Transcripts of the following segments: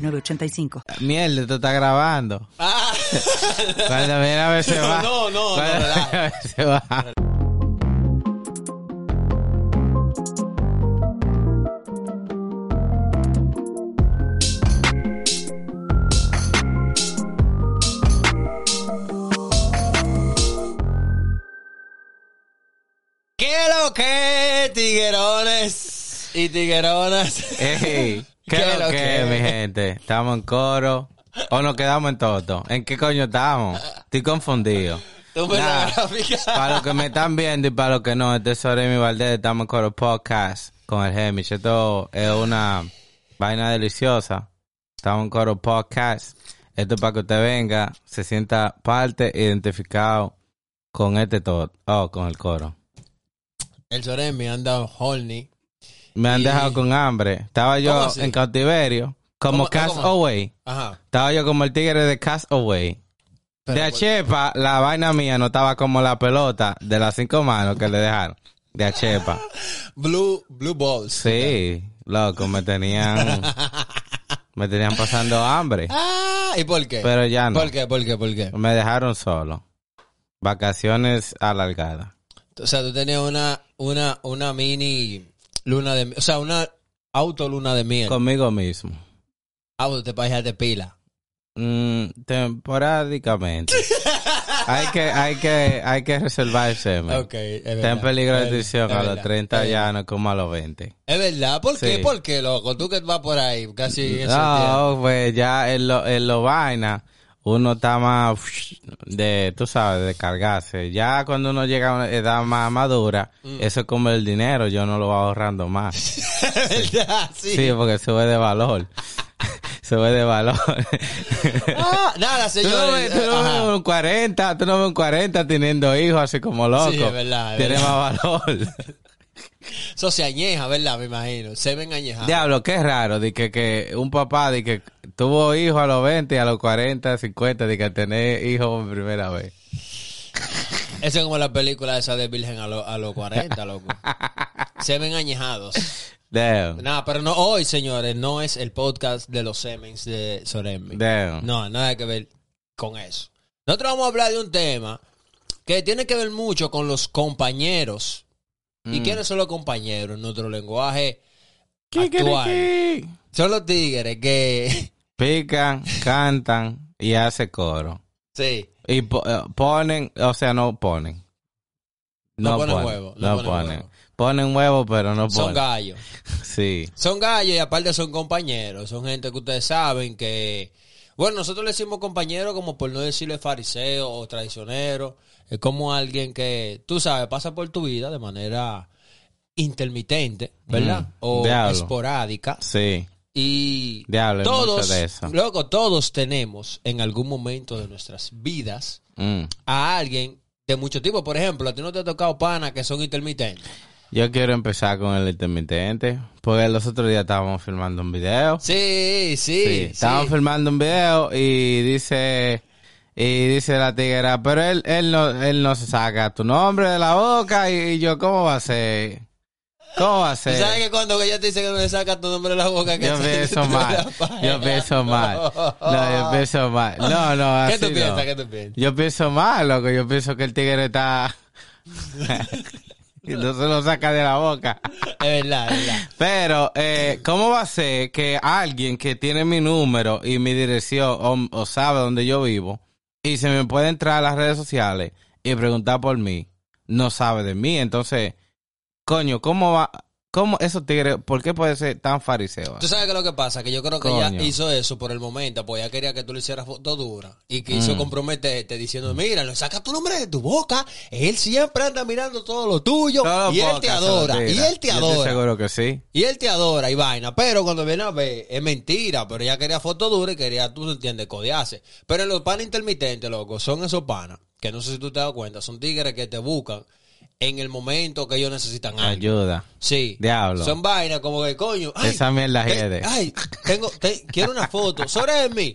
906985. Mierda, tú estás grabando. Ah, Cuando viene a ver se va. No, no, no, Cuando relaja. viene a ver se va. ¿Qué lo que, tiguerones y tigueronas? Ey, ¿qué es lo que, mi gente? ¿Estamos en coro? ¿O nos quedamos en toto? ¿En qué coño estamos? Estoy confundido. Tú me Nah, la gráfica. Para los que me están viendo y para los que no, este es Soremi Valdés, estamos en Coro Podcast con el Hemish. Esto es una vaina deliciosa. Estamos en Coro Podcast. Esto es para que usted venga, se sienta parte, identificado con este todo, oh, con el coro. El Soremi anda horny. Me han Y- dejado con hambre. Estaba yo en cautiverio, como ¿Cómo- Cast cómo? Away. Ajá. Estaba yo como el tigre de Cast Away. Pero, de Achepa, la vaina mía no estaba como la pelota de las cinco manos que le dejaron. De Achepa. Blue, Blue Balls. Sí, loco, me tenían, me tenían pasando hambre. Ah, ¿y por qué? Pero ya no. ¿Por qué? ¿Por qué? ¿Por qué? Me dejaron solo. Vacaciones alargadas. O sea, tú tenías una, una, una mini luna de, o sea, una auto luna de miel. Conmigo mismo. Auto te parejas de pila. Mm, temporádicamente. hay que, hay que, hay que reservar el semen. Ok, es Está en peligro de extinción a los verdad, 30 es ya, no como a los 20. Es verdad, ¿por qué? Sí. ¿Por qué, loco? Tú que vas por ahí, casi. No, pues ya en lo, en lo vaina, uno está más de, tú sabes, de cargarse. Ya cuando uno llega a una edad más madura, Mm. eso es como el dinero, yo no lo voy ahorrando más. Verdad, sí. Sí, porque sube de valor. sube de valor. Ah, nada, Tú no, señor. ves, tú no ves un 40, tú no ves un 40 teniendo hijos así como loco. Sí, es verdad, es Tiene verdad. más valor. Eso se añeja, ¿verdad? Me imagino. Se ven añejados. Diablo, qué raro, de que, que un papá de que tuvo hijos a los 20 y a los 40, 50, de que tener hijos por primera vez. Eso es como la película esa de Virgen a, lo- a los 40, loco. Se ven añejados. Damn. Nada, pero no hoy, señores, no es el podcast de los Semens de Sorembi. Damn. No, nada que ver con eso. Nosotros vamos a hablar de un tema que tiene que ver mucho con los compañeros. ¿Y Mm. quiénes son los compañeros en nuestro lenguaje actual? Son los tigres que... Pican, cantan y hace coro. sí. Y po- eh, ponen, o sea, no ponen. No ponen huevo, no ponen ponen. huevo. Ponen huevo, pero no Son ponen. gallos. Sí. Son gallos y aparte son compañeros. Son gente que ustedes saben que... Bueno, nosotros le decimos compañero como por no decirle fariseo o traicionero. Es como alguien que, tú sabes, pasa por tu vida de manera intermitente, ¿verdad? Mm, o diablo. esporádica. Sí. Y Diablo, todos, mucho de eso. loco, todos tenemos en algún momento de nuestras vidas Mm. a alguien de mucho tipo. Por ejemplo, a ti no te ha tocado panas que son intermitentes. Yo quiero empezar con el intermitente, porque los otros días estábamos filmando un video. Sí, sí, Sí, sí. estábamos filmando un video y dice y dice la tiguera, pero él él no él no se saca tu nombre de la boca y, y yo cómo va a ser? ¿Cómo va a ¿Tú ser? sabes que cuando ella te dice que no le saca tu nombre de la boca? Que Yo pienso mal. Yo pienso mal. No, yo pienso mal. No, no, ¿Qué así tú piensas? no. ¿Qué tú piensas? Yo pienso mal, loco. Yo pienso que el tigre está y no se lo saca de la boca. Es verdad, es verdad. Pero, eh, ¿cómo va a ser que alguien que tiene mi número y mi dirección o, o sabe dónde yo vivo y se me puede entrar a las redes sociales y preguntar por mí, no sabe de mí? Entonces, coño, ¿cómo va? ¿Cómo esos tigres, por qué puede ser tan fariseo? Tú sabes qué es lo que pasa, que yo creo que Coño. ella hizo eso por el momento, pues ella quería que tú le hicieras foto dura y Mm. quiso comprometerte diciendo, mira, le saca tu nombre de tu boca, él siempre anda mirando todo lo tuyo y él te adora, y él te Yo estoy adora. seguro que sí. Y él te adora y vaina, pero cuando viene a ver, es mentira, pero ella quería foto dura y quería, tú entiendes, codearse. Pero los panas intermitentes, loco, son esos panas, que no sé si tú te das cuenta, son tigres que te buscan en el momento que ellos necesitan algo. Ayuda. Sí. Diablo. Son vainas como que, coño. Ay, Esa mierda te-. Ay, tengo, te- quiero una foto. Soremi.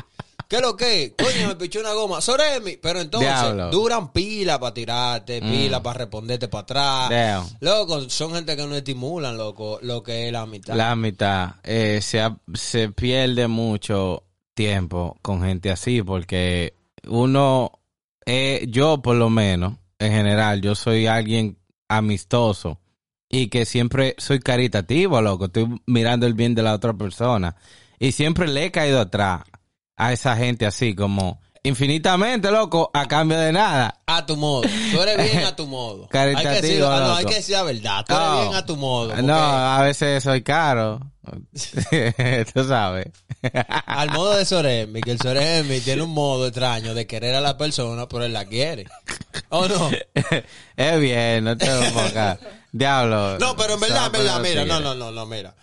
¿Qué es lo que? Coño, me pichó una goma. Soremi. Pero entonces, Diablo. Mm. duran pila para tirarte, pila para responderte para atrás. Damn. Loco, son gente que no estimulan, loco, lo que es la mitad. La mitad. Eh, se, se pierde mucho tiempo con gente así porque uno, eh, yo por lo menos, en general, yo soy alguien amistoso y que siempre soy caritativo, loco. Estoy mirando el bien de la otra persona y siempre le he caído atrás a esa gente así como infinitamente, loco, a cambio de nada. A tu modo. Tú eres bien a tu modo. hay que Caritativo, decir, ah, no, hay que decir la verdad. Tú eres bien a tu modo. porque No, a veces soy caro. Tú sabes. Al modo de Soremi, que el Soremi tiene un modo extraño de querer a la persona, pero él la quiere. ¿O no? es bien, no te enfocas. Diablo. No, pero en verdad, en mira, no, no, no, no, mira.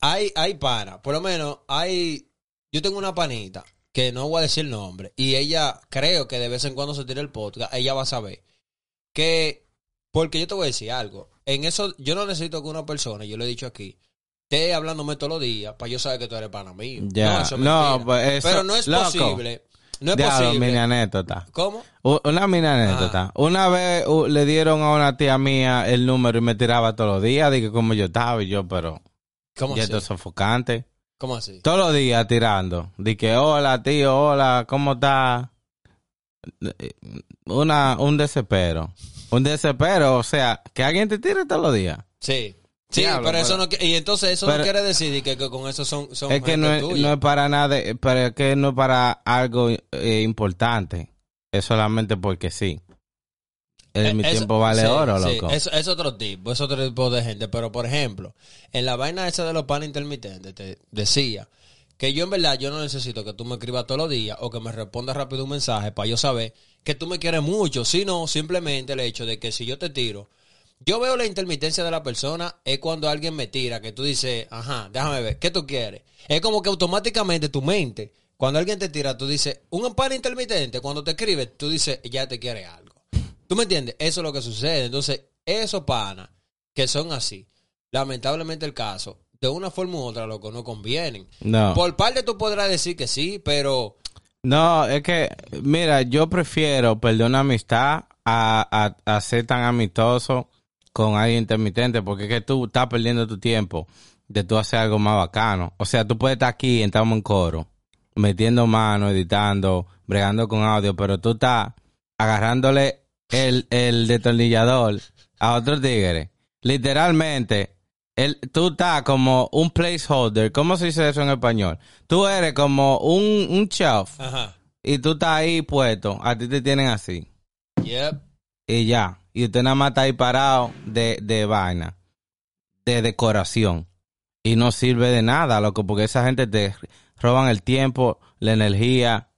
Hay, hay pana, por lo menos hay, yo tengo una panita, que no voy a decir el nombre, y ella, creo que de vez en cuando se tira el podcast, ella va a saber que, porque yo te voy a decir algo, en eso, yo no necesito que una persona, yo lo he dicho aquí, esté hablándome todos los días para yo saber que tú eres pana mío. Ya, No, eso es no, mentira. pues eso- Pero no es loco. posible, no es Diablo, posible. mini anécdota. ¿Cómo? U- Una mini anécdota. Una vez le dieron a una tía mía el número y me tiraba todos los días. Dije como yo estaba y yo, pero ¿Cómo ya así? esto es sofocante. ¿Cómo así? Todos los días tirando. Dije, hola tío, hola, ¿cómo estás? Una, un desespero. Un desespero, o sea, que alguien te tire todos los días. Sí. Sí, Diablo, pero eso no y entonces eso pero- no quiere decir que, que con eso son, son Es que no es, tuya. no es para nada, de- pero es que no es para algo eh, importante. Es solamente porque sí. El, Eh, mi eso- tiempo vale sí, oro, sí, loco. Es, es otro tipo, es otro tipo de gente. Pero, por ejemplo, en la vaina esa de los panes intermitentes, te decía que yo en verdad yo no necesito que tú me escribas todos los días o que me respondas rápido un mensaje para yo saber que tú me quieres mucho, sino simplemente el hecho de que si yo te tiro, yo veo la intermitencia de la persona es cuando alguien me tira, que tú dices, ajá, déjame ver, ¿qué tú quieres? Es como que automáticamente tu mente, cuando alguien te tira, tú dices, un pan intermitente, cuando te escribe, tú dices, ya te quiere algo. ¿Tú me entiendes? Eso es lo que sucede. Entonces, esos panas que son así, lamentablemente el caso, de una forma u otra, loco, no convienen. No. Por parte tú podrás decir que sí, pero No, es que, mira, yo prefiero perder una amistad a, a, a ser tan amistoso con alguien intermitente, porque es que tú estás perdiendo tu tiempo de tú hacer algo más bacano. O sea, tú puedes estar aquí, estamos en coro, metiendo mano, editando, bregando con audio, pero tú estás agarrándole el, el detornillador a otro tigre. Literalmente, el, tú estás como un placeholder. ¿Cómo se dice eso en español? Tú eres como un, un chef ajá. y tú estás ahí puesto. A ti te tienen así. Yep. Y ya. Y usted nada más está ahí parado de, de vaina. De decoración. Y no sirve de nada, loco, porque esa gente te roban el tiempo, la energía,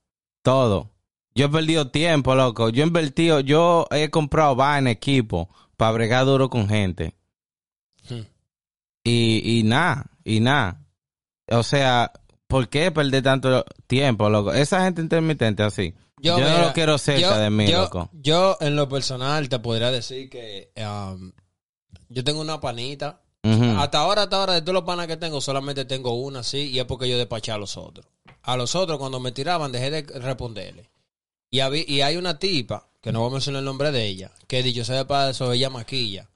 todo. Yo he perdido tiempo, loco. Yo he invertido, yo he comprado vaina, equipo, para bregar duro con gente. Hmm. Y, y nada, y nada. O sea, ¿por qué perder tanto tiempo, loco? Esa gente intermitente así. Yo, no mira, lo quiero cerca yo- de mí, yo- loco. Yo, en lo personal, te podría decir que um, yo tengo una panita. Hasta ahora, hasta ahora, de todos los panas que tengo, solamente tengo una, sí, y es porque yo despaché a los otros. A los otros, cuando me tiraban, dejé de responderle. Y, habí- y hay una tipa, que no voy a mencionar el nombre de ella, que dicho sea de paso, ella maquilla.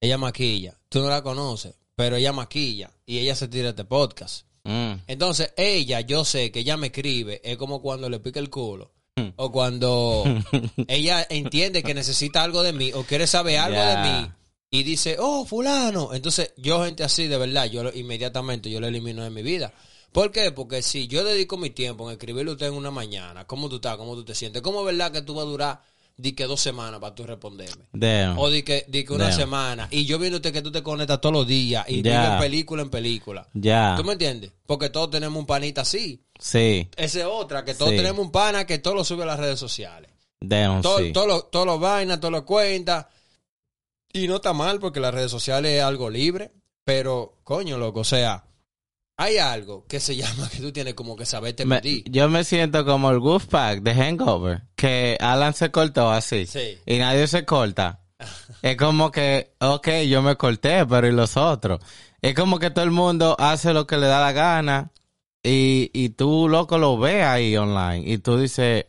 Ella maquilla. Tú no la conoces, pero ella maquilla. Y ella se tira este podcast. Mm. Entonces, ella, yo sé que ella me escribe, es como cuando le pica el culo. Mm. O cuando ella entiende que necesita algo de mí o quiere saber algo de mí y dice, oh, fulano. Entonces, yo gente así, de verdad, yo lo- inmediatamente yo lo elimino de mi vida. ¿Por qué? Porque si yo dedico mi tiempo en escribirle a usted en una mañana, ¿cómo tú estás? ¿Cómo tú te sientes? ¿Cómo es verdad que tú vas a durar di que dos semanas para tú responderme. Damn. O di que, di que una Damn. semana. Y yo viéndote que tú te conectas todos los días y vives película en película. Ya. ¿Tú me entiendes? Porque todos tenemos un panita así. Sí. Esa es otra, que todos Sí. tenemos un pana que todo lo sube a las redes sociales. Damn, Todo, sí. todo lo, todo lo vaina, todo lo cuenta. Y no está mal porque las redes sociales es algo libre. Pero, coño, loco, o sea, hay algo que se llama que tú tienes como que saberte Me- yo me siento como el Wolfpack de Hangover, que Alan se cortó así Sí. y nadie se corta. es como que, ok, yo me corté, pero ¿y los otros? Es como que todo el mundo hace lo que le da la gana y, y tú, loco, lo ves ahí online y tú dices,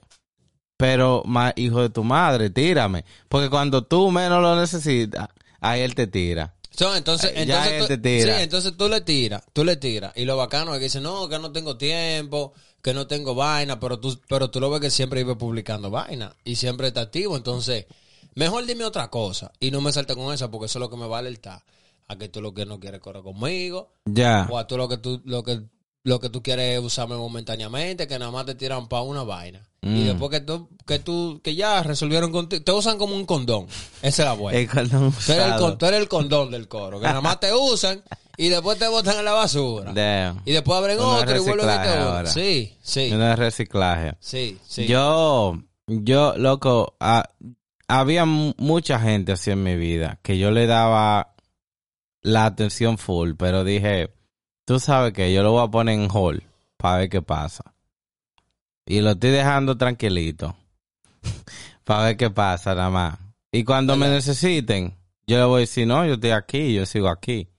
pero, ma- hijo de tu madre, tírame. Porque cuando tú menos lo necesitas, ahí él te tira. So, entonces, Ay, entonces, tú, sí, entonces tú le tiras, tú le tiras. Y lo bacano es que dice, no, que no tengo tiempo, que no tengo vaina, pero tú, pero tú lo ves que siempre vive publicando vaina y siempre está activo. Entonces, mejor dime otra cosa y no me salte con esa porque eso es lo que me va a alertar. A que tú lo que no quieres correr conmigo, Ya. o a tú lo que tú, lo que, lo que tú quieres es usarme momentáneamente, que nada más te tiran para una vaina. Y Mm. después que tú, que tú, que ya resolvieron contigo, te usan como un condón. Esa es la buena. El condón Tú eres, el, tú eres el condón del coro, que nada más te usan y después te botan en la basura. Damn. Y después abren Uno otro y vuelven y te ahora. Sí, sí, No es reciclaje. sí, sí. Yo, yo, loco, ah, había mu- mucha gente así en mi vida que yo le daba la atención full, pero dije, tú sabes que yo lo voy a poner en hold para ver qué pasa. Y lo estoy dejando tranquilito para ver qué pasa nada más. Y cuando me necesiten, yo le voy a decir, no, yo estoy aquí, yo sigo aquí.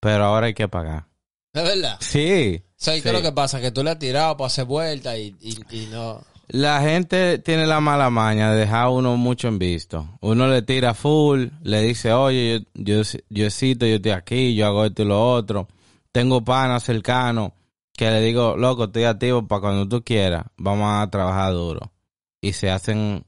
Pero ahora hay que pagar. ¿De verdad? Sí. ¿Sabes qué sí. es lo que pasa? Que tú le has tirado para hacer vuelta y, y, y no... La gente tiene la mala maña de dejar a uno mucho en visto. Uno le tira full, le dice, oye, yo, yo, yo existo, yo estoy aquí, yo hago esto y lo otro. Tengo panas cercanos que le digo, loco, estoy activo para cuando tú quieras, vamos a trabajar duro. Y se hacen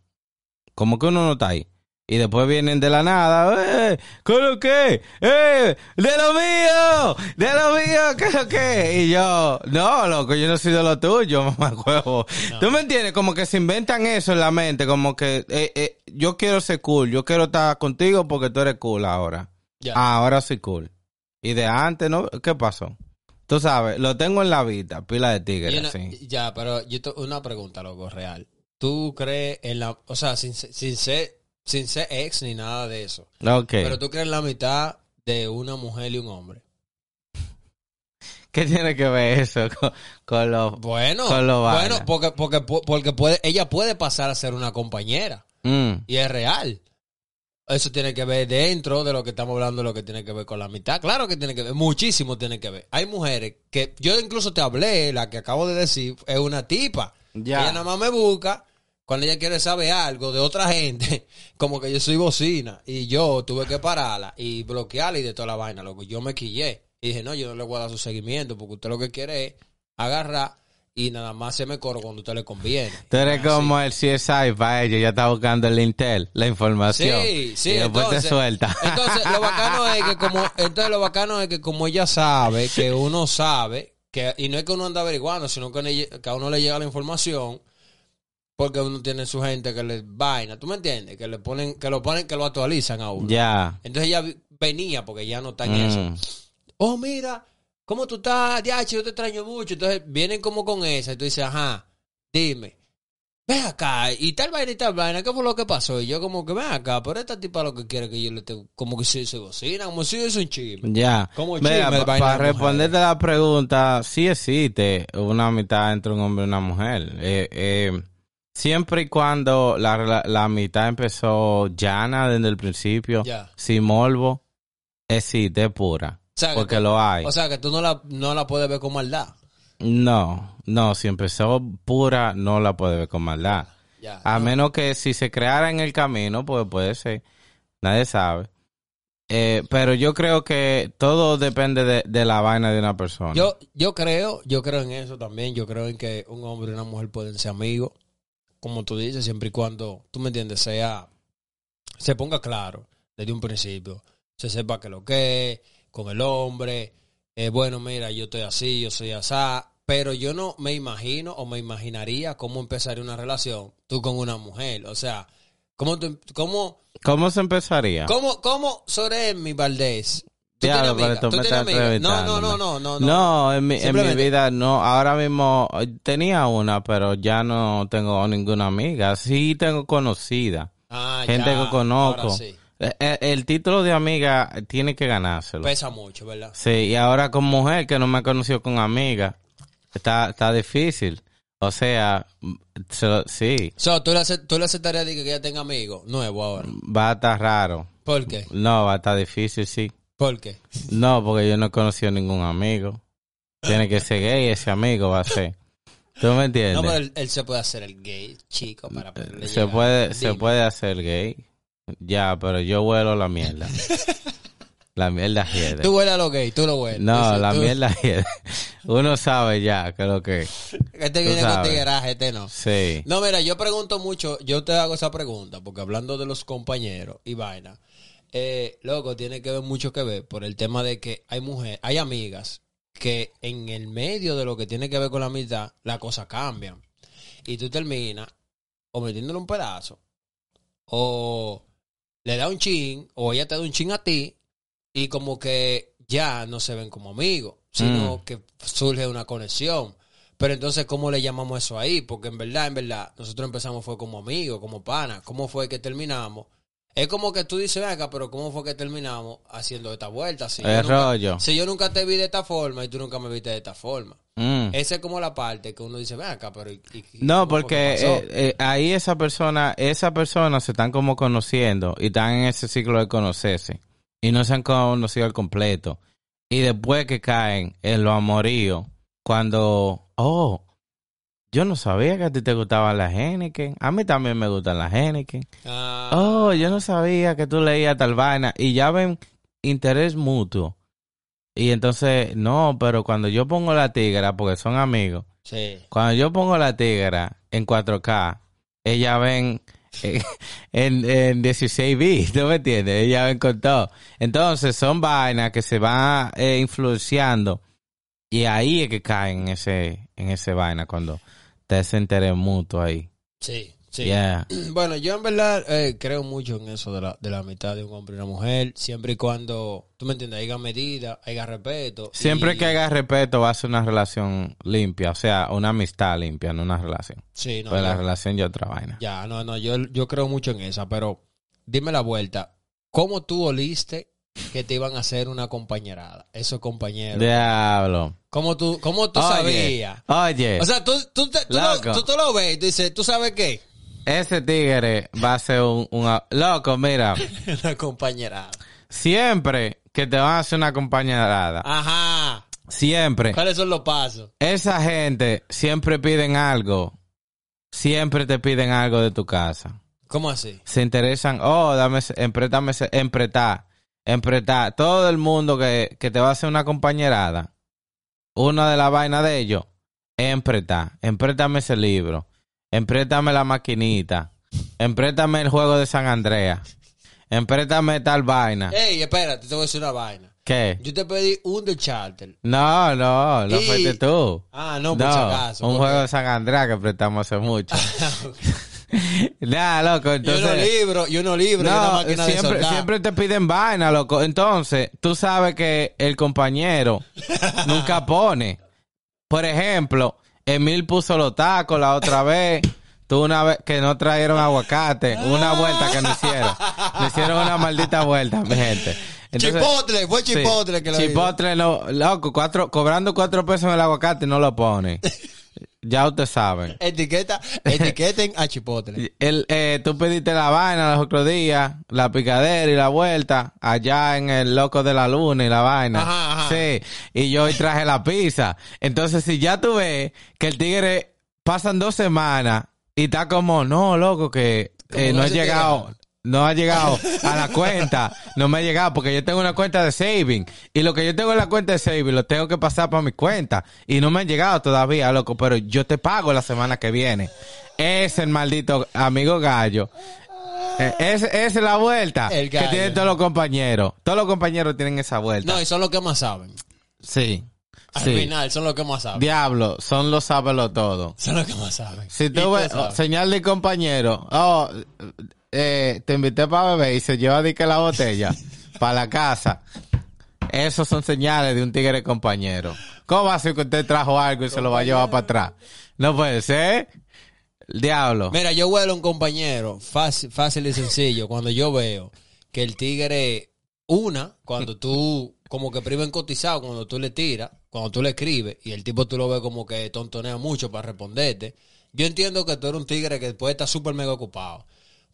como que uno no está ahí. Y después vienen de la nada, ¡eh! ¿Con lo qué? ¡eh! ¡De lo mío! ¡De lo mío! ¿Qué es lo que? Y yo, no, loco, yo no soy de lo tuyo, mamá huevo. ¿Tú me entiendes? Como que se inventan eso en la mente, como que eh, eh, yo quiero ser cool, yo quiero estar contigo porque tú eres cool ahora. Ah, ahora soy cool. Y de antes, ¿no? ¿Qué pasó? Tú sabes, lo tengo en la vida, pila de tigres, una- así. Ya, pero yo una pregunta, loco, real. ¿Tú crees en la... O sea, sin, sin ser, sin ser ex ni nada de eso. Ok. Pero tú crees en la mitad de una mujer y un hombre. ¿Qué tiene que ver eso con, con los... Bueno, Con lo bueno, porque, porque, porque puede, ella puede pasar a ser una compañera. Mm, Y es real. Eso tiene que ver dentro de lo que estamos hablando, lo que tiene que ver con la mitad. Claro que tiene que ver, muchísimo tiene que ver. Hay mujeres que yo incluso te hablé, la que acabo de decir, es una tipa. Ya. Ella nada más me busca cuando ella quiere saber algo de otra gente, como que yo soy bocina. Y yo tuve que pararla y bloquearla y de toda la vaina, loco. Yo me quillé. Y dije, no, yo no le voy a dar su seguimiento porque usted lo que quiere es agarrar y nada más se me corro cuando a usted le conviene. Tú eres Así. como el CSI para ellos, ya está buscando el Intel, la información. Sí, sí, Y después entonces, te suelta. Entonces, lo bacano es que como, entonces lo bacano es que como ella sabe, que uno sabe, que, y no es que uno anda averiguando, sino que, a uno le llega la información, porque uno tiene su gente que le vaina, ¿tú me entiendes? Que le ponen, que lo ponen, que lo actualizan a uno. ya. Entonces ella venía, porque ya no está en Mm. eso. Oh, mira, ¿cómo tú estás? Diache, yo te extraño mucho. Entonces vienen como con esa y tú dices, ajá, dime. Ven acá, y tal vaina y tal vaina, ¿qué fue lo que pasó? Y yo como que ven acá, pero esta tipa lo que quiere que yo le esté, como que si se bocina, como si es un chisme. Ya. Como chisme para de responderte la pregunta, sí existe una mitad entre un hombre y una mujer. Eh, eh, siempre y cuando la, la mitad empezó llana desde el principio, Ya. sin morbo, existe, pura. O sea, que Porque tú- lo hay. O sea, que tú no la, no la puedes ver con maldad. no, no, si empezó pura, no la puede ver con maldad. Ya. A no. menos que si se creara en el camino, pues puede ser. Nadie sabe. Eh, pero yo creo que todo depende de, de la vaina de una persona. Yo, yo creo, yo creo en eso también. Yo creo en que un hombre y una mujer pueden ser amigos, como tú dices, siempre y cuando, tú me entiendes, sea, se ponga claro desde un principio, se sepa que lo que es con el hombre, eh, bueno, mira, yo estoy así, yo soy asá, pero yo no me imagino o me imaginaría cómo empezaría una relación tú con una mujer, o sea, ¿Cómo, tú- cómo, ¿Cómo se empezaría? cómo, cómo Soremi Valdés? ¿Tú tienes amiga? No, no, no, no, no, no. No, en mi, en mi vida no. Ahora mismo eh, tenía una, pero ya no tengo ninguna amiga. Sí tengo conocida. Ah, gente ya, que conozco. ahora sí. Eh, eh, El, título de amiga tiene que ganárselo. Pesa mucho, ¿verdad? Sí, y ahora con mujer que no me ha conocido con amiga, está, está difícil. O sea, mm, sí, So, ¿tú, le ¿Tú le aceptarías que ella tenga amigos nuevos ahora? va a estar raro. ¿Por qué? No, va a estar difícil, sí. ¿Por qué? No, porque yo no he conocido ningún amigo. Tiene que ser gay ese amigo, va a ser. ¿Tú me entiendes? No, pero él, él se puede hacer el gay, chico, para poderle se llegar. puede, se puede hacer gay. Ya, pero yo huelo la mierda. la mierda hiede. Tú hueles a lo gay, tú lo hueles. No, la tú- mierda hiede. Uno sabe ya que lo que. Este viene con tigueraje, este no. Sí. No, mira, yo pregunto mucho, yo te hago esa pregunta, porque hablando de los compañeros y vaina, eh, loco, tiene que ver mucho que ver por el tema de que hay mujeres, hay amigas que en el medio de lo que tiene que ver con la amistad, las cosas cambian. Y tú terminas o metiéndole un pedazo, o le da un chin, o ella te da un chin a ti, y como que ya no se ven como amigos, sino Mm. que surge una conexión. Pero entonces, ¿cómo le llamamos eso ahí? Porque en verdad, en verdad, nosotros empezamos fue como amigos, como panas. ¿Cómo fue que terminamos? Es como que tú dices, venga, pero ¿cómo fue que terminamos haciendo esta vuelta? Si, yo El nunca, rollo. si yo nunca te vi de esta forma y tú nunca me viste de esta forma. Mm. Esa es como la parte que uno dice, venga, pero... ¿y- y- y No, porque eh, eh, ahí esa persona, esa persona se están como conociendo y están en ese ciclo de conocerse y no se han conocido al completo. Y después que caen en lo amorío, cuando, oh, yo no sabía que a ti te gustaban las Henneken, a mí también me gustan las Henneken. Ah, Oh, yo no sabía que tú leías tal vaina y ya ven interés mutuo. Y entonces, no, pero cuando yo pongo la tigra, porque son amigos, sí. cuando yo pongo la tigra en 4K, ella ven eh, en, en 16 bits, ¿tú me entiendes? Ella ven con todo. Entonces son vainas que se van eh, influenciando y ahí es que caen en ese, en ese vaina cuando te ese interés mutuo ahí. Sí, sí. Yeah. Bueno, yo en verdad eh, creo mucho en eso de la, de la amistad de un hombre y una mujer, siempre y cuando, tú me entiendes, haya medida, haya respeto. Siempre y- que haya respeto va a ser una relación limpia, o sea, una amistad limpia, no una relación. Sí, no, pues la yo- relación ya otra vaina. ya, no, no, yo, yo creo mucho en esa, pero dime la vuelta, ¿cómo tú oliste que te iban a hacer una compañerada, esos compañeros? Diablo. ¿Cómo tú, cómo tú Oye, sabías? Oye, O sea, tú, tú, te- tú, lo, tú lo ves y tú dices, ¿tú sabes qué? ese tigre va a ser un, un- Loco, mira, una compañerada. siempre que te van a hacer una compañerada, Ajá. siempre, ¿Cuáles son los pasos? esa gente siempre piden algo, siempre te piden algo de tu casa. ¿Cómo así? se interesan, oh, dame, ese- empretar, empretar. Todo el mundo que, que te va a hacer una compañerada, una de las vainas de ellos, es empretar. Empréstame ese libro, empréstame la maquinita, empréstame el juego de San Andrea, empréstame tal vaina. Ey, espérate, te voy a decir una vaina. ¿Qué? Yo te pedí un de charter. No, no, no Y- fuiste tú. Ah, no, por si acaso. un porque- juego de San Andrea que prestamos hace mucho. Nada, loco, y entonces... unos libros, y unos libros, y una No, de siempre, soldar. siempre te piden vaina, loco. Entonces, tú sabes que el compañero nunca pone. Por ejemplo, Emil puso los tacos la otra vez. Tú una vez que no trajeron aguacate, una vuelta que no hicieron. Le hicieron una maldita vuelta, mi gente. Entonces- Chipotle, fue Sí, Chipotle que lo. Chipotle no, loco, cuatro, cobrando cuatro pesos en el aguacate no lo pone. Ya ustedes saben. Etiqueta, etiqueten a Chipotle. El, eh, tú pediste la vaina los otros días, la picadera y la vuelta, allá en el loco de la luna y la vaina. Ajá, ajá. Sí, y yo hoy traje la pizza. Entonces, si ya tú ves que el tigre pasan dos semanas y está como, no, loco, que eh, no se llegado. tira. No ha llegado a la cuenta, no me ha llegado porque yo tengo una cuenta de saving y lo que yo tengo en la cuenta de saving lo tengo que pasar para mi cuenta y no me han llegado todavía, loco, pero yo te pago la semana que viene. Es el maldito amigo gallo. Eh, Es, es la vuelta El que tienen todos los compañeros. Todos los compañeros tienen esa vuelta. No, y son los que más saben. sí. Al sí. final, son los que más saben. Diablo, son los sábelo todo. Son los que más saben. Si tú ves, señal de compañero, oh, eh, te invité para beber y se lleva de que la botella para la casa. Esos son señales de un tigre compañero. ¿Cómo va a ser que usted trajo algo y se lo va a llevar para atrás? No puede ser. El diablo. Mira, yo huelo a un compañero, fácil, fácil y sencillo, cuando yo veo que el tigre, una, cuando tú, como que priven cotizado, cuando tú le tiras, cuando tú le escribes, y el tipo tú lo ves como que tontonea mucho para responderte, yo entiendo que tú eres un tigre que puede estar súper mega ocupado,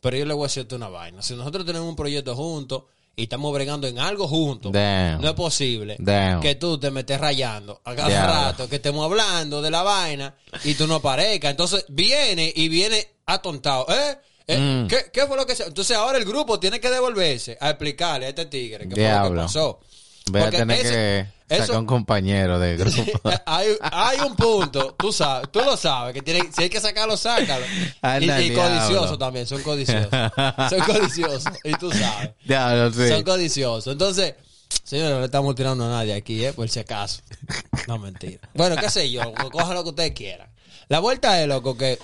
pero yo le voy a decirte una vaina. Si nosotros tenemos un proyecto juntos y estamos bregando en algo juntos, Damn. no es posible Damn. que tú te metes rayando a cada rato, que estemos hablando de la vaina y tú no aparezcas. Entonces viene y viene atontado. ¿Eh? ¿Eh? Mm. ¿Qué, qué fue lo que se.? Entonces ahora el grupo tiene que devolverse a explicarle a este tigre qué fue lo que pasó. Voy a Porque tener ese- que eso- un compañero de grupo. hay, hay un punto, tú sabes, tú lo sabes, que tiene, si hay que sacarlo, sácalo. Anda y y el codiciosos también, son codiciosos. Son codiciosos, y tú sabes. Diablo, sí. Son codiciosos. Entonces, señores, no le estamos tirando a nadie aquí, ¿eh? Por si acaso. No, mentira. Bueno, qué sé yo, cojan lo que ustedes quieran. La vuelta es, loco, que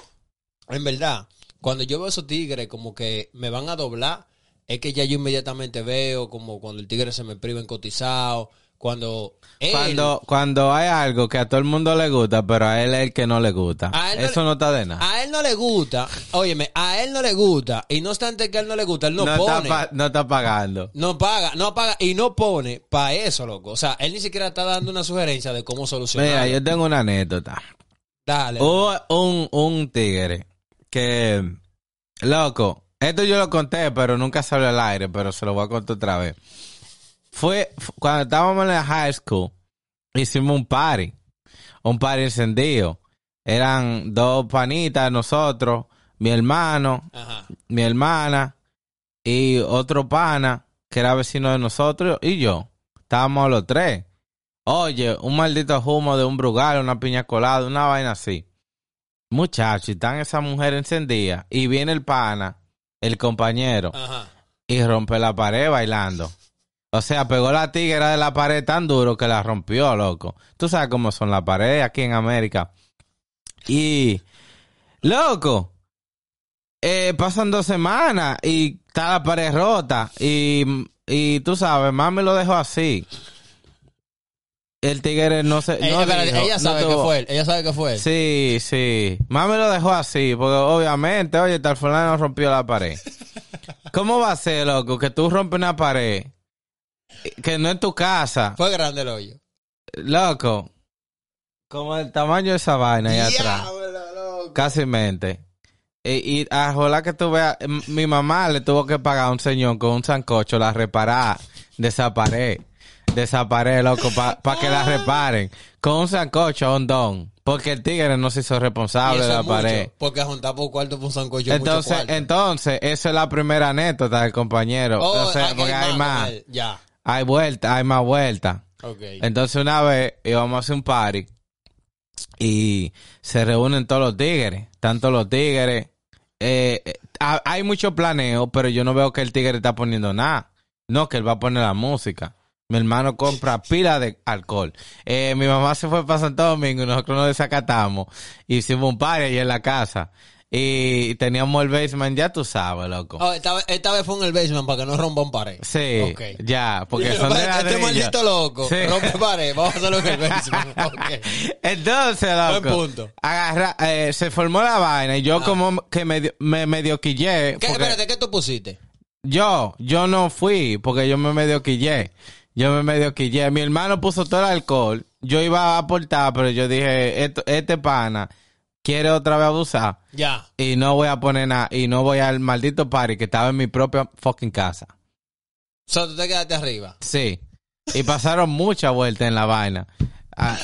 en verdad, cuando yo veo esos tigres como que me van a doblar, es que ya yo inmediatamente veo como cuando el tigre se me priva en cotizado, cuando él... Cuando, cuando hay algo que a todo el mundo le gusta, pero a él es el que no le gusta. No Eso le- no está de nada. A él no le gusta, óyeme, a él no le gusta, y no obstante que a él no le gusta, él no, no, está pone. pa- no está pagando. No paga, no paga y no pone para eso, loco. O sea, él ni siquiera está dando una sugerencia de cómo solucionar. Mira, yo tengo una anécdota. Dale. Hubo un, un tigre que, loco, esto yo lo conté, pero nunca salió al aire, pero se lo voy a contar otra vez. Fue fu- cuando estábamos en la high school, hicimos un party, un party encendido. Eran dos panitas, nosotros, mi hermano, Ajá. mi hermana y otro pana que era vecino de nosotros y yo. Estábamos los tres. Oye, un maldito humo de un brugal, una piña colada, una vaina así. Muchachos, y están esa mujer encendida y viene el pana, el compañero, Ajá. y rompe la pared bailando. O sea, pegó la tiguera de la pared tan duro que la rompió, loco. Tú sabes cómo son las paredes aquí en América. Y, loco, eh, pasan dos semanas y está la pared rota. Y, y tú sabes, mami lo dejó así. El tigre no se. Ella, no espérate, dijo, ella no sabe que fue él. Ella sabe que fue él. Sí, sí. Mami lo dejó así, porque obviamente, oye, tal fulano rompió la pared. ¿Cómo va a ser, loco, que tú rompes una pared que no es tu casa? Fue grande el hoyo. Loco, como el tamaño de esa vaina ahí atrás, loco. casi mente. Y, y a jola que tú veas, m- mi mamá le tuvo que pagar a un señor con un sancocho la reparar de esa pared. De esa pared, loco, para que la reparen. Con un sancocho a un don. Porque el tigre no se hizo responsable eso de la mucho, pared. Porque juntar por cuarto por un sancocho mucho Entonces, cuarto. entonces, esa es la primera anécdota del compañero. Oh, o sea, aquí porque hay más. Ya. Hay vuelta, hay más vuelta. Ok. Entonces una vez íbamos a hacer un party y se reúnen todos los tigres, tanto los tigres. Eh, eh, ha- hay mucho planeo, pero yo no veo que el tigre está poniendo nada. No, que él va a poner la música. Mi hermano compra pila de alcohol. Eh, mi mamá se fue para Santo Domingo y nosotros nos desacatamos. Hicimos un party ahí en la casa. Y teníamos el basement, ya tú sabes, loco. Oh, esta, vez, esta vez fue en el basement para que no rompa un pared. Sí, ya, porque son de este maldito loco Sí. rompe pared. Vamos a hacerlo en el basement. Ok. Entonces, loco, Buen punto. agarra, eh, se formó la vaina y yo como que medio, me medio quillé. ¿Qué, porque espérate, ¿qué tú pusiste? Yo, yo no fui porque yo me medio quillé. Yo me medio quillé. Mi hermano puso todo el alcohol. Yo iba a aportar, pero yo dije, este pana quiere otra vez abusar. Ya. Y no voy a poner nada. Y no voy al maldito party que estaba en mi propia fucking casa. O sea, tú te quedaste arriba. Sí. Y pasaron muchas vueltas en la vaina.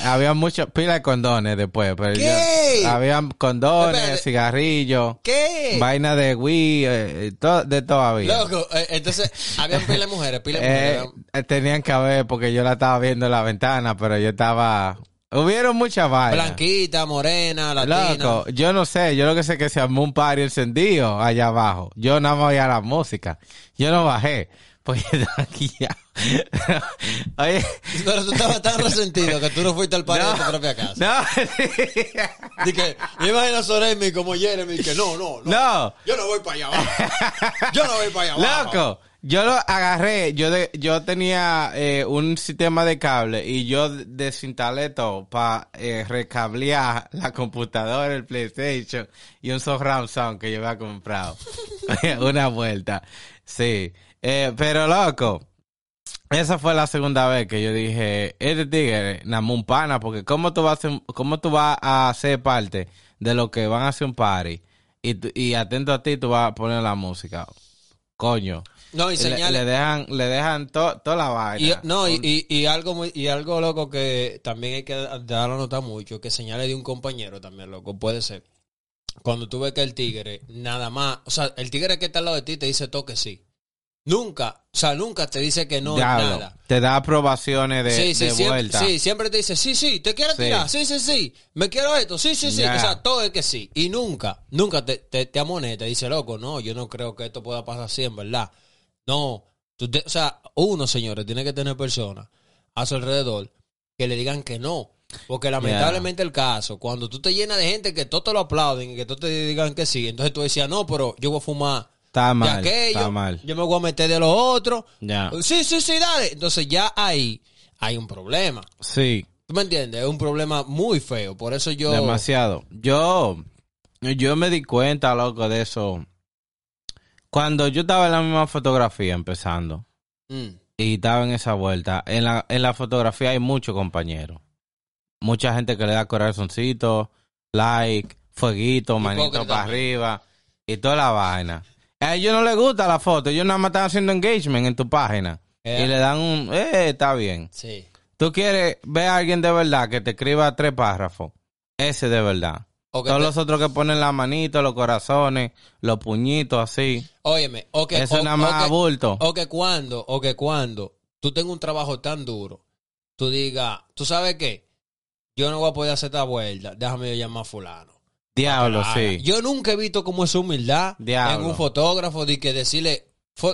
Había muchas pilas de condones después. Pero ¿Qué? yo- habían condones, Espérate. cigarrillos, ¿Qué? vaina de Wii, eh, to- de todavía. Loco, eh, entonces, habían pila de mujeres, pila de Eh, mujeres. eh, tenían que haber porque yo la estaba viendo en la ventana, pero yo estaba... Hubieron muchas vainas. Blanquita, morena, latina. Loco, yo no sé, yo lo que sé es que se armó un party encendido allá abajo. Yo nada más oía la música. Yo no bajé. Porque estaba aquí ya. Oye. Pero tú estabas tan resentido que tú no fuiste al party de tu propia casa. No. Dije, imagina a Soremi como Jeremy que no, no, no. No. Yo no voy para allá abajo. Yo no voy para allá abajo. Loco, yo lo agarré, yo de, yo tenía eh, un sistema de cable y yo desinstalé todo para eh, recablear la computadora, el PlayStation y un surround sound que yo había comprado. Una vuelta. Sí. Eh, pero loco, esa fue la segunda vez que yo dije, este tigre, un pana, porque cómo tú vas a ser, cómo tú vas a ser parte de lo que van a hacer un party y, y atento a ti tú vas a poner la música. Coño. No, y Le- señales. Le, dejan, le dejan to- toda la vaina. Y, no, y, y, y algo muy, y algo loco que también hay que darlo a notar mucho, que señales de un compañero también, loco, puede ser. Cuando tú ves que el tigre, nada más, o sea, el tigre que está al lado de ti te dice todo que sí. Nunca, o sea, nunca te dice que no Diablo, nada. Te da aprobaciones de, sí, sí, de siempre, vuelta. sí, siempre te dice, sí, sí, te quiero Sí. tirar, sí, sí, sí, me quiero esto, sí, sí, sí. O sea, todo es que sí. Y nunca, nunca te, te, te dice, loco, no, yo no creo que esto pueda pasar así, en verdad. No, tú te- o sea, uno, señores, tiene que tener personas a su alrededor que le digan que no. Porque lamentablemente el caso, cuando tú te llenas de gente que todos te lo aplauden y que todos te digan que sí, entonces tú decías, no, pero yo voy a fumar Está de mal, aquello, está mal. yo me voy a meter de lo otro. Ya. Sí, sí, sí, dale. Entonces ya ahí hay un problema. Sí, ¿Tú me entiendes? Es un problema muy feo. Por eso yo... demasiado. Yo, yo me di cuenta, loco, de eso. Cuando yo estaba en la misma fotografía empezando Mm. y estaba en esa vuelta, en la, en la fotografía hay muchos compañeros. Mucha gente que le da corazoncito, like, fueguito, manito Hipócrita para arriba y toda la vaina. A ellos no les gusta la foto, ellos nada más están haciendo engagement en tu página. Eh. Y le dan un, eh, está bien. Sí. Tú quieres ver a alguien de verdad que te escriba tres párrafos. Ese de verdad. Todos te- los otros que ponen la manito, los corazones, los puñitos así. Óyeme, o que... Eso o- nada más o que- bulto. O que cuando, o que cuando tú tengas un trabajo tan duro, tú digas, ¿tú sabes qué? Yo no voy a poder hacer esta vuelta, déjame yo llamar a fulano. Diablo, sí. Yo nunca he visto como esa humildad Diablo. en un fotógrafo de que decirle,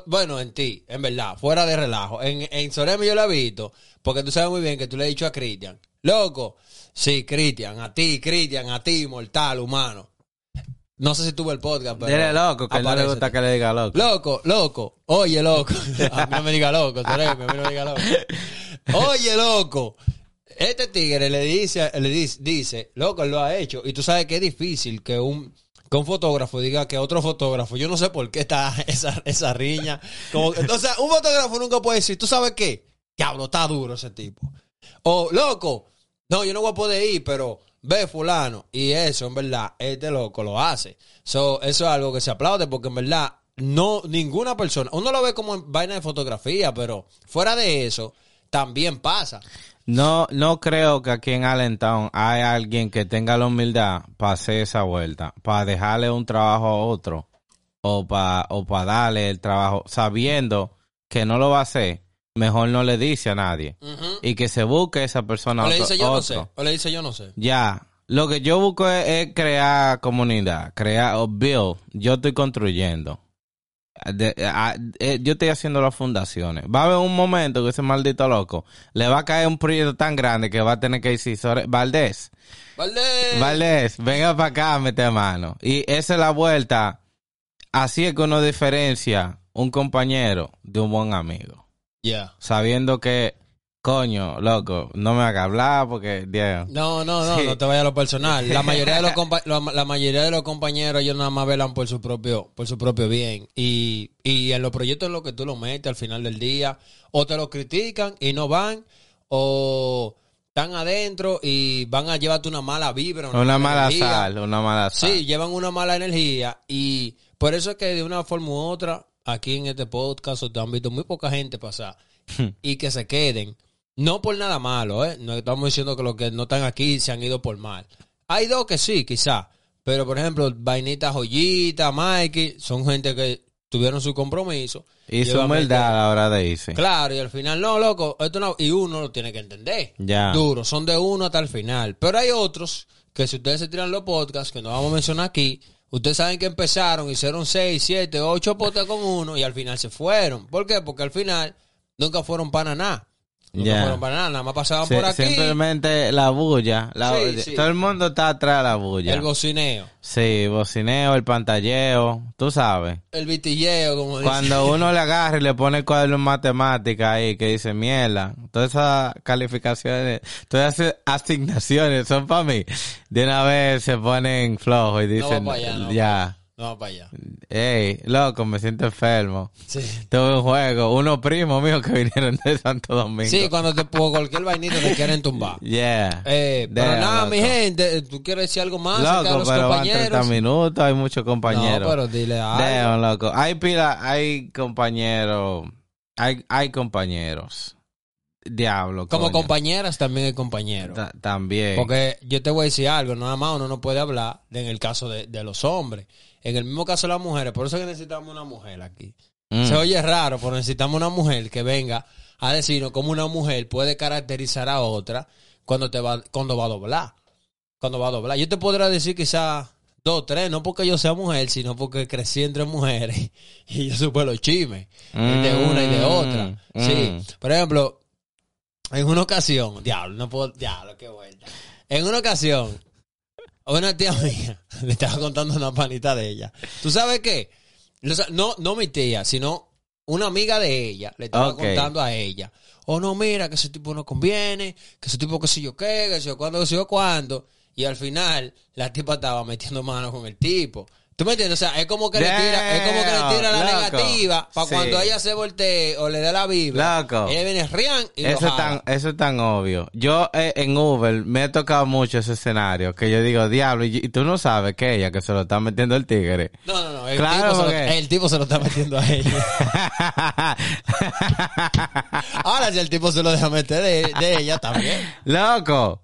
bueno, en ti, en verdad, fuera de relajo. En, en Soremi yo lo he visto, porque tú sabes muy bien que tú le has dicho a Cristian, loco, sí, Cristian, a ti, Cristian, a ti, mortal, humano. No sé si tuvo el podcast, pero... Dile loco, que no le gusta que le diga loco. Loco, loco. Oye, loco. A mí no me diga loco, a mí no me diga loco. Oye, loco. Este tigre le dice, le dice, dice, loco, él lo ha hecho. Y tú sabes que es difícil que un, que un fotógrafo diga que otro fotógrafo, yo no sé por qué está esa, esa riña. Como, que- o sea, un fotógrafo nunca puede decir, ¿tú sabes qué? Diablo, está duro ese tipo. O, loco, no, yo no voy a poder ir, pero ve fulano. Y eso, en verdad, este loco lo hace. So, eso es algo que se aplaude porque en verdad, no, ninguna persona, uno lo ve como en vaina de fotografía, pero fuera de eso, también pasa. No, no creo que aquí en Allentown hay alguien que tenga la humildad para hacer esa vuelta, para dejarle un trabajo a otro o para o para darle el trabajo sabiendo que no lo va a hacer. Mejor no le dice a nadie y que se busque esa persona O le otro- dice yo no otro. sé. O le dice yo no sé. Ya, lo que yo busco es, es crear comunidad, crear o build. Yo estoy construyendo. De- a- eh, yo estoy haciendo las fundaciones. Va a haber un momento que ese maldito loco le va a caer un proyecto tan grande que va a tener que decir, "Sore- Valdés, Valdés. Valdés, venga para acá, mete mano. Y esa es la vuelta. Así es que uno diferencia un compañero de un buen amigo. Ya. Sabiendo que, coño, loco, no me haga hablar porque, Dios. No, no, no, Sí. no te vayas a lo personal. La mayoría de los compa- la, la mayoría de los compañeros ellos nada más velan por su propio, por su propio bien. Y, y en los proyectos en los que tú lo metes al final del día, o te lo critican y no van, o están adentro y van a llevarte una mala vibra. Una mala energía. sal, una mala sal. Sí, llevan una mala energía y por eso es que de una forma u otra, aquí en este podcast te han visto muy poca gente pasar y que se queden. No por nada malo, ¿eh? No estamos diciendo que los que no están aquí se han ido por mal. Hay dos que sí, quizá. Pero, por ejemplo, Vainita Joyita, Mikey, son gente que tuvieron su compromiso. Y su humildad a la hora de irse. Claro, y al final, no, loco, esto no, y uno lo tiene que entender. Ya. Duro, son de uno hasta el final. Pero hay otros que si ustedes se tiran los podcasts, que no vamos a mencionar aquí, Ustedes saben que empezaron, hicieron seis, siete, ocho potes con uno y al final se fueron. ¿Por qué? Porque al final nunca fueron para nada. Nunca Ya. fueron para nada, nada más pasaban Sí, por aquí. Simplemente la bulla. la- Sí, sí. Todo el mundo está atrás de la bulla. El bocineo, Sí, bocineo, el pantalleo, tú sabes. el vitilleo, como dicen. Cuando uno le agarra y le pone el cuaderno en matemática ahí que dice mierda, todas esas calificaciones, todas esas asignaciones son para mí. De una vez se ponen flojos y No dicen, allá, no ya, No, para allá. hey, loco, me siento enfermo. Sí. Tuve un juego, unos primos míos que vinieron de Santo Domingo. Sí, cuando te por cualquier vainita te quieren tumbar. Yeah. Eh, pero Damn, nada, loco. mi gente, ¿tú quieres decir algo más Loco, los pero van 30 compañeros? minutos, hay muchos compañeros. No, pero dile algo. Damn, loco. Hay pila, hay compañeros, hay, hay compañeros. Diablo, Como coño. compañeras también hay compañeros. Ta- También. Porque yo te voy a decir algo, nada más uno no puede hablar de- en el caso de, de los hombres. En el mismo caso de las mujeres, por eso es que necesitamos una mujer aquí. Mm. Se oye raro, pero necesitamos una mujer que venga a decirnos cómo una mujer puede caracterizar a otra cuando te va, cuando va a doblar. Cuando va a doblar. Yo te podré decir quizás dos, tres, no porque yo sea mujer, sino porque crecí entre mujeres y yo supe los chismes de una y de otra. Mm, Sí. mm. Por ejemplo, en una ocasión, diablo, no puedo, diablo, qué vuelta. En una ocasión, una tía mía le estaba contando una panita de ella. ¿Tú sabes qué? No, no mi tía, sino una amiga de ella le estaba contando a ella. Oh, no, mira, que ese tipo no conviene, que ese tipo que sé yo qué, que sé yo cuándo, que sé yo cuándo. Y al final, la tipa estaba metiendo mano con el tipo. ¿Tú me entiendes? O sea, es como que le tira, es como que le tira la loco. negativa para Sí. cuando ella se voltee o le dé la Biblia. Loco. Ella viene rian y lo Eso es, jala. tan, eso es tan obvio. Yo eh, en Uber me he tocado mucho ese escenario que yo digo, diablo, y, y tú no sabes que ella que se lo está metiendo el tigre. No, no, no. El, Claro, tipo se lo, el tipo se lo está metiendo a ella. Ahora, si el tipo se lo deja meter de, de ella, también. Loco,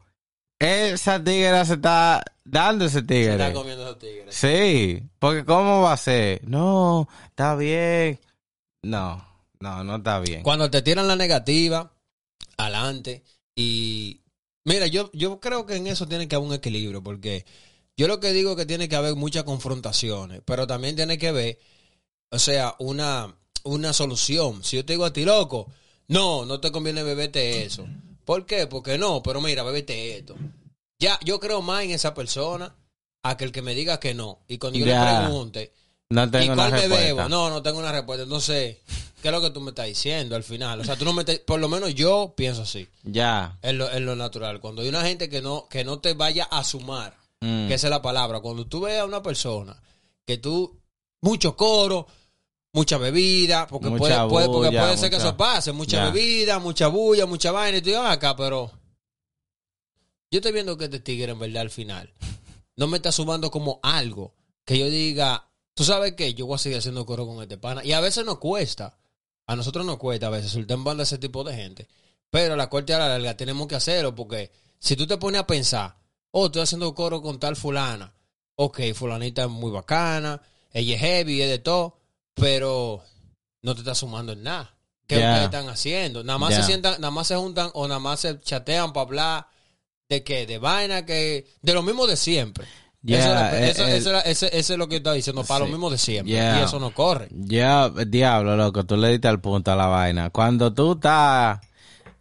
esa tigre se está dando ese Se está tigre. comiendo esos tigres. Sí, porque ¿cómo va a ser? No, está bien. No, no, no está bien. Cuando te tiran la negativa, adelante. Y mira, yo, yo creo que en eso tiene que haber un equilibrio, porque yo lo que digo es que tiene que haber muchas confrontaciones, pero también tiene que haber, o sea, una, una solución. Si yo te digo a ti, loco, no, no te conviene beberte eso. ¿Por qué? Porque no, pero mira, bebete esto. Ya, yo creo más en esa persona a que el que me diga que no. Y cuando yo Ya. le pregunte, No ¿Y tengo una cuál me respuesta. bebo? No, no tengo una respuesta. Entonces, ¿qué es lo que tú me estás diciendo al final? O sea, tú no me estás- por lo menos yo pienso así, Ya. en lo, en lo natural. Cuando hay una gente que no, que no te vaya a sumar, Mm. que esa es la palabra. Cuando tú veas a una persona que tú, mucho coro, mucha bebida, porque, Mucha puede, puede- porque bulla, puede ser que eso pase, mucha Ya. bebida, mucha bulla, mucha vaina, y tú digas acá, pero yo estoy viendo que este tigre en verdad al final no me está sumando como algo que yo diga, tú sabes que yo voy a seguir haciendo coro con este pana. Y a veces nos cuesta, a nosotros nos cuesta a veces soltar en banda ese tipo de gente. Pero a la corte a la larga tenemos que hacerlo porque si tú te pones a pensar, oh, estoy haciendo coro con tal fulana, ok, fulanita es muy bacana, ella es heavy, es de todo, pero no te está sumando en nada. ¿Qué ustedes están haciendo? Nada más se sientan, nada más se juntan o nada más se chatean para hablar de qué, de vaina que, de lo mismo de siempre. Ya, eso, eso- eh, eso eso es lo que estaba diciendo, para Sí. lo mismo de siempre. Y eso no corre. Ya, diablo, loco, tú le diste al punto a la vaina. Cuando tú estás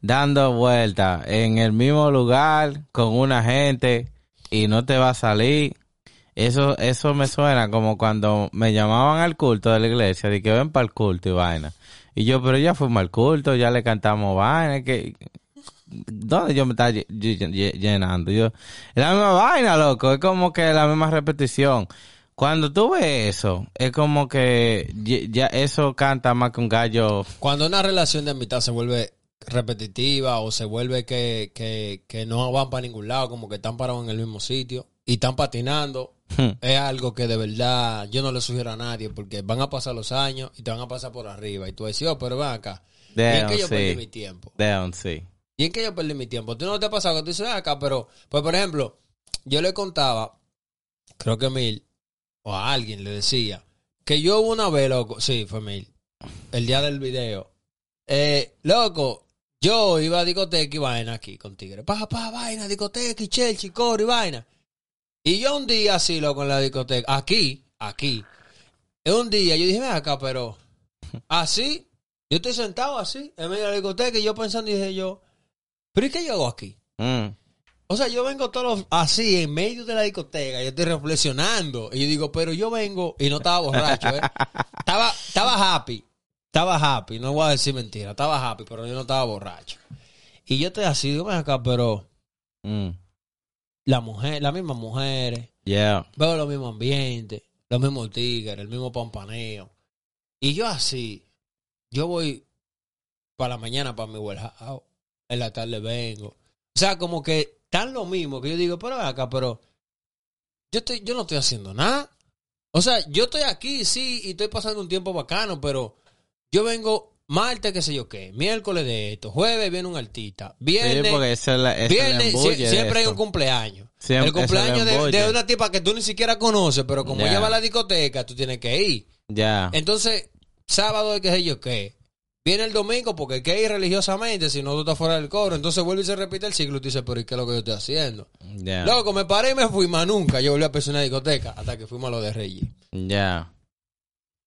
dando vueltas en el mismo lugar con una gente y no te va a salir, eso, eso me suena como cuando me llamaban al culto de la iglesia, de que ven para el culto y vaina. Y yo, pero ya fuimos al culto, ya le cantamos vaina, que... ¿Dónde yo me estaba lle- lle- lle- llenando? Yo, la misma vaina, loco, es como que la misma repetición. Cuando tú ves eso, es como que ya eso canta más que un gallo. Cuando una relación de amistad se vuelve repetitiva o se vuelve que, que, que no van para ningún lado, como que están parados en el mismo sitio y están patinando, es algo que de verdad yo no le sugiero a nadie porque van a pasar los años y te van a pasar por arriba. Y tú decís, oh, pero ven acá. y en Damn, que yo perdí sí. mi tiempo. Damn, sí. ¿Y en qué yo perdí mi tiempo? ¿Tú no te ha pasado que tú dices, "Ven acá, pero, pues por ejemplo, yo le contaba, creo que Mil, o a alguien le decía, que yo una vez, loco, sí, fue Mil, el día del video, eh, loco, yo iba a discoteca y vaina aquí con Tigre, pa, pa, vaina, discoteca y Chelsea, coro y vaina. Y yo un día así, loco, en la discoteca, aquí, aquí. Un día, yo dije, ven acá, pero así, yo estoy sentado así, en medio de la discoteca, y yo pensando, dije yo, pero ¿y qué yo hago aquí? Mm. O sea, yo vengo todos los- así, en medio de la discoteca, yo estoy reflexionando, y yo digo, pero yo vengo, y no estaba borracho, ¿eh? Estaba, estaba happy, estaba happy, no voy a decir mentira, estaba happy, pero yo no estaba borracho. Y yo estoy así, digo, ven acá, pero Mm. La mujer, las mismas mujeres, Yeah. veo los mismos ambientes, los mismos tigres, el mismo pampaneo. Y yo así, yo voy para la mañana para mi warehouse, en la tarde vengo. O sea, como que tan lo mismo que yo digo, pero acá, pero yo estoy, yo no estoy haciendo nada. O sea, yo estoy aquí, sí, y estoy pasando un tiempo bacano, pero yo vengo martes, qué sé yo qué, miércoles de esto, jueves viene un artista, viernes, es la- Viernes, siempre hay un cumpleaños. Siempre- el cumpleaños de, una tipa que tú ni siquiera conoces, pero como Ya. ella va a la discoteca, tú tienes que ir. Ya. Entonces, sábado, qué sé yo qué. Viene el domingo porque hay que ir religiosamente, si no tú estás fuera del coro. Entonces vuelve y se repite el ciclo y tú dices, pero ¿y qué es lo que yo estoy haciendo? Ya. Loco, me paré y me fui, más nunca. Yo volví a pensar en una discoteca hasta que fuimos a lo de Reyes. Ya.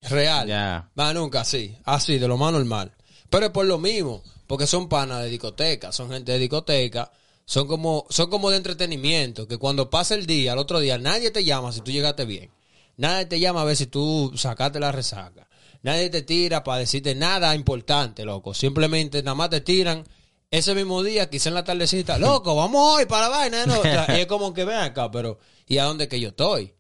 Real. Ya. Más nunca, sí. Así, de lo más normal. Pero es por lo mismo, porque son panas de discoteca, son gente de discoteca, son como, son como de entretenimiento, que cuando pasa el día, al otro día, nadie te llama si tú llegaste bien. Nadie te llama a ver si tú sacaste la resaca. Nadie te tira para decirte nada importante, loco. Simplemente nada más te tiran ese mismo día, quizá en la tardecita, loco, vamos hoy para la vaina. ¿no? O sea, y es como que ven acá, pero ¿y a dónde que yo estoy?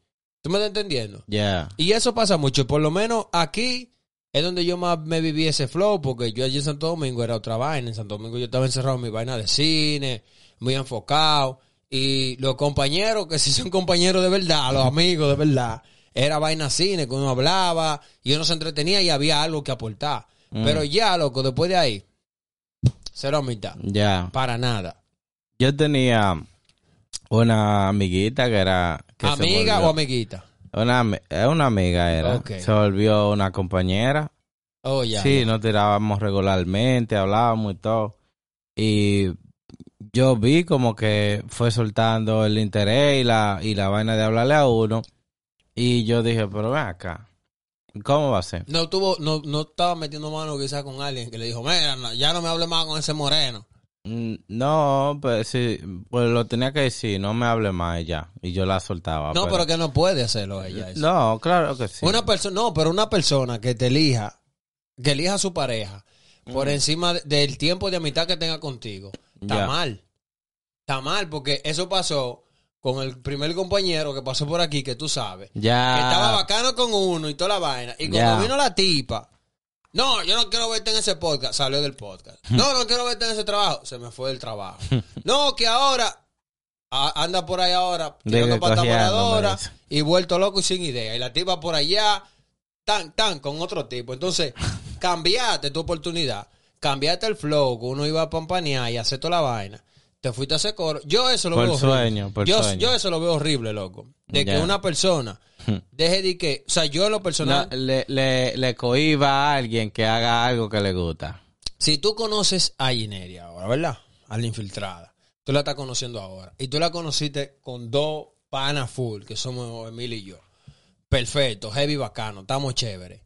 ¿Tú me estás entendiendo? Ya. Y eso pasa mucho. Por lo menos aquí es donde yo más me viví ese flow, porque yo allí en Santo Domingo era otra vaina. En Santo Domingo yo estaba encerrado en mi vaina de cine, muy enfocado. Y los compañeros, que sí son compañeros de verdad, los amigos de verdad, era vaina cine, que uno hablaba y uno se entretenía y había algo que aportar. Pero ya, loco, después de ahí, cero amistad. Ya. Para nada. Yo tenía una amiguita que era... que ¿Amiga volvió- o amiguita? Una, una amiga era. Se volvió una compañera. Oh, ya. sí, ya. nos tirábamos regularmente, hablábamos y todo. Y yo vi como que fue soltando el interés y la, y la vaina de hablarle a uno. Y yo dije, pero ven acá. ¿Cómo va a ser? No tuvo, no, no estaba metiendo mano quizás con alguien que le dijo, mira, no, ya no me hable más con ese moreno. Mm, No, pues sí, pues lo tenía que decir, no me hable más ya. Y yo la soltaba. no, pero que no puede hacerlo ella. eso. No, claro que sí. Una persona, no, pero una persona que te elija, que elija a su pareja por encima de- del tiempo de amistad que tenga contigo, está mal. Está mal, porque eso pasó con el primer compañero que pasó por aquí, que tú sabes. Ya. Que estaba bacano con uno y toda la vaina. Y cuando vino la tipa, no, yo no quiero verte en ese podcast, salió del podcast. No, no quiero verte en ese trabajo, se me fue del trabajo. No, que ahora a- anda por ahí ahora tirando que pata voladora y vuelto loco y sin idea. Y la tipa por allá, tan, tan, con otro tipo. Entonces, cambiaste tu oportunidad, cambiaste el flow, que uno iba a pampanear y hacer toda la vaina. Te fuiste a hacer coro. Yo eso lo Por veo sueño, horrible. por yo, sueño. yo eso lo veo horrible, loco. De que una persona deje de que, o sea, yo en lo No, personal, le, le, le cohiba a alguien que haga algo que le gusta. si tú conoces a Gineria ahora, ¿verdad? A la infiltrada. Tú la estás conociendo ahora. Y tú la conociste con dos panas full, que somos Emil y yo. Perfecto, heavy bacano, estamos chéveres.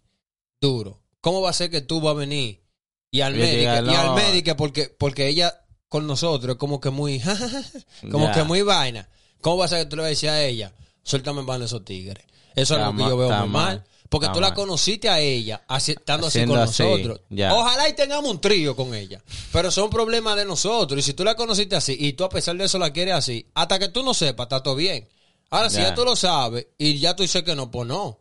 Duro. ¿Cómo va a ser que tú vas a venir y al médico, y al médico porque, porque ella con nosotros es como que muy, como que muy vaina. ¿Cómo va a ser que tú le vas a decir a ella, suéltame en de esos tigres? Eso es Está algo que ma- yo veo muy mal. mal. Porque Está tú la conociste a ella así- estando así con así, nosotros. ya. Ojalá y tengamos un trío con ella. Pero son problemas de nosotros. Y si tú la conociste así y tú a pesar de eso la quieres así, hasta que tú no sepas, está todo bien. Ahora, si Ya. ya tú lo sabes y ya tú dices que no, pues no.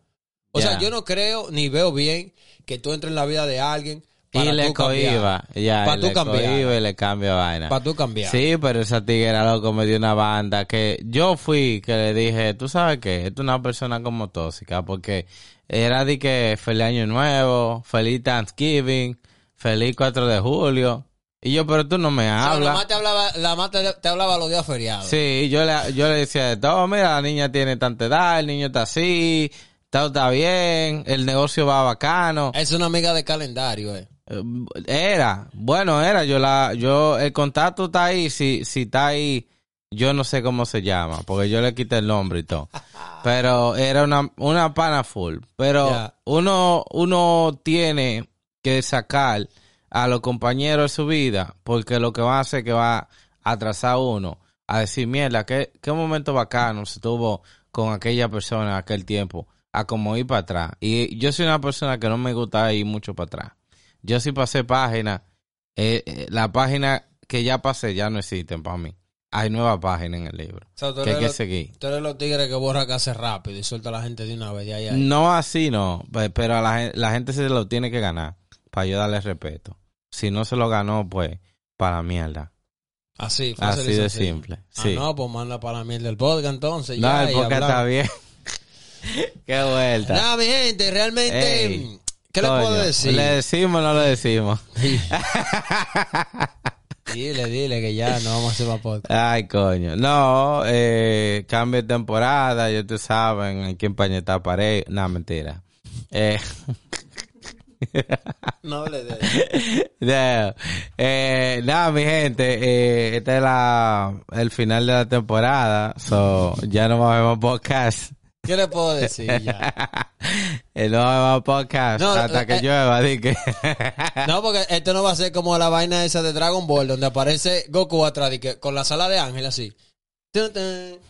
O Ya. sea, yo no creo ni veo bien que tú entres en la vida de alguien Y le cohiba. Ya, Para y tú le cohiba y le cambia vaina. Para tú cambiar. Sí, pero esa tiguera loco me dio una banda que yo fui que le dije, tú sabes qué, es una persona como tóxica porque era de que feliz año nuevo, feliz Thanksgiving, feliz 4 de julio. Y yo, pero tú no me O sea, la hablas. más te hablaba, la más te, te hablaba los días feriados. Sí, yo le, yo le decía de todo, mira, la niña tiene tanta edad, el niño está así, todo está bien, el negocio va bacano. Es una amiga de calendario, eh. Era, bueno, era, yo la, yo, el contacto está ahí, si, si está ahí, yo no sé cómo se llama, porque yo le quité el nombre y todo. Pero era una, una pana full. Pero uno, uno tiene que sacar a los compañeros de su vida porque lo que va a hacer es que va a atrasar a uno a decir, mierda, qué, qué momento bacano se tuvo con aquella persona en aquel tiempo, a como ir para atrás. Y yo soy una persona que no me gusta ir mucho para atrás. Yo sí pasé páginas, eh, eh, la página que ya pasé ya no existen para mí. Hay nueva página en el libro O sea, tú que hay que los- seguir. Tú eres los tigres que borra que hace rápido y suelta a la gente de una vez de ahí a ahí. No así, no. Pe- Pero a la, gen- la gente se lo tiene que ganar para yo darle respeto. Si no se lo ganó, pues, para la mierda. Así, fácil Así de simple. Ah, Sí. no, pues manda para la mierda del podcast entonces. no, ya, el podcast está bien. Qué vuelta. Nada, mi gente, realmente, Ey, ¿qué le Coño, puedo decir? ¿Le decimos o no le decimos? Dile, dile que ya no vamos a hacer más podcast. Ay, coño. No, eh, cambio de temporada, ya ustedes saben, hay que empañetar pared. No, mentira. Eh, No le de No. Eh, nada, mi gente, eh, este es la, el final de la temporada, so, ya no va a haber más podcast. ¿Qué le puedo decir ya? Eh, no va a haber más podcast No, hasta que eh, llueva, di que. No, porque esto no va a ser como la vaina esa de Dragon Ball, donde aparece Goku atrás que, con la sala de ángel así. ¿Tú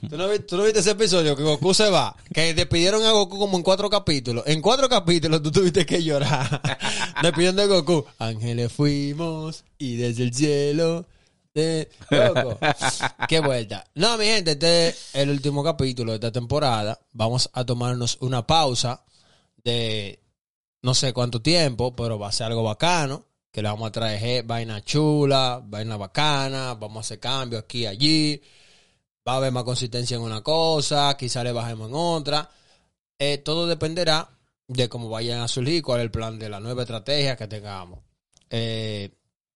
no, tú no viste ese episodio que Goku se va? Que despidieron a Goku como en cuatro capítulos. En cuatro capítulos tú tuviste que llorar. Despidiendo a Goku. Ángeles fuimos y desde el cielo. De... Loco. Qué vuelta. No, mi gente, este es el último capítulo de esta temporada. Vamos a tomarnos una pausa de no sé cuánto tiempo, pero va a ser algo bacano. Que le vamos a traer je- vaina chula, vaina bacana, vamos a hacer cambios aquí y allí. Va a haber más consistencia en una cosa, quizá le bajemos en otra. Eh, todo dependerá de cómo vayan a surgir, cuál es el plan de la nueva estrategia que tengamos. Eh,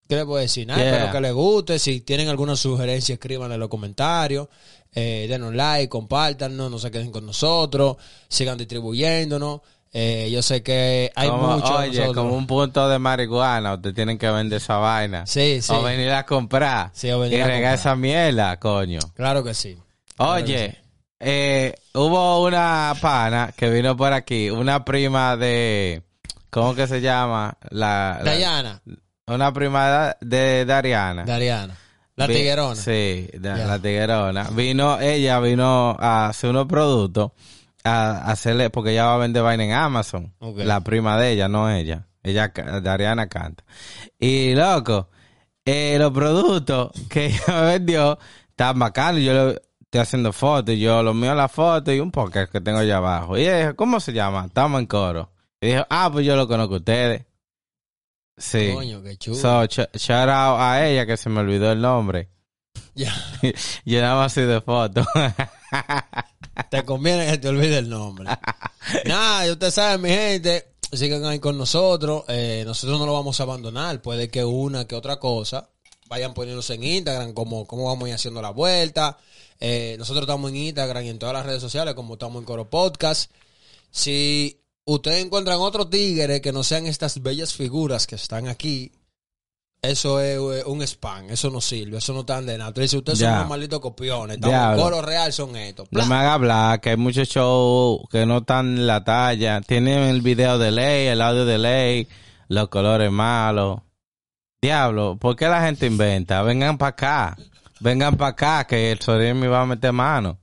¿Qué les puedo decir? Nada, Yeah. espero que les guste. Si tienen alguna sugerencia, escriban en los comentarios. Eh, denos like, compártanos, no se queden con nosotros. Sigan distribuyéndonos. Eh, yo sé que hay Como- muchos. oye, nosotros. como un punto de marihuana, ustedes tienen que vender esa vaina. Sí, sí. O venir a comprar. Sí, o venir y a regar comprar. esa mierda, coño. Claro que sí. Claro que Oye, eh, hubo una pana que vino por aquí, una prima de, ¿cómo que se llama? La, la- Dayana, una prima de Dariana. Dariana. La Vi- tiguerona. Sí, de- la tiguerona. Vino, ella vino a hacer unos productos, a hacerle, porque ella va a vender vaina en Amazon. La prima de ella, no ella. Ella, Dariana canta. Y loco, eh, los productos que ella me vendió estaban bacanos. Yo le estoy haciendo fotos yo lo mío la foto y un podcast que tengo allá abajo. Y ella dijo, ¿cómo se llama? Estamos en coro. Y dijo, ah, pues yo lo conozco a ustedes. Sí. Coño, qué chulo. So, shout out a ella que se me olvidó el nombre. Ya. Yo nada más soy de foto. Te conviene que te olvide el nombre. Nada, y ustedes saben, mi gente, sigan ahí con nosotros. Eh, nosotros no lo vamos a abandonar. Puede que una que otra cosa vayan poniéndose en Instagram, como, como vamos a ir haciendo la vuelta. Eh, nosotros estamos en Instagram y en todas las redes sociales, como estamos en Coro Podcast. Si ustedes encuentran otros tigres que no sean estas bellas figuras que están aquí, eso es eh, un spam, eso no sirve, eso no está de nada. Ustedes son unos malditos copiones, estamos coro real, son estos. No me haga hablar, que hay muchos shows que no están en la talla. Tienen el video de ley, el audio de ley, los colores malos. Diablo, ¿por qué la gente inventa? Vengan para acá. Vengan para acá, que el Sorín me va a meter mano.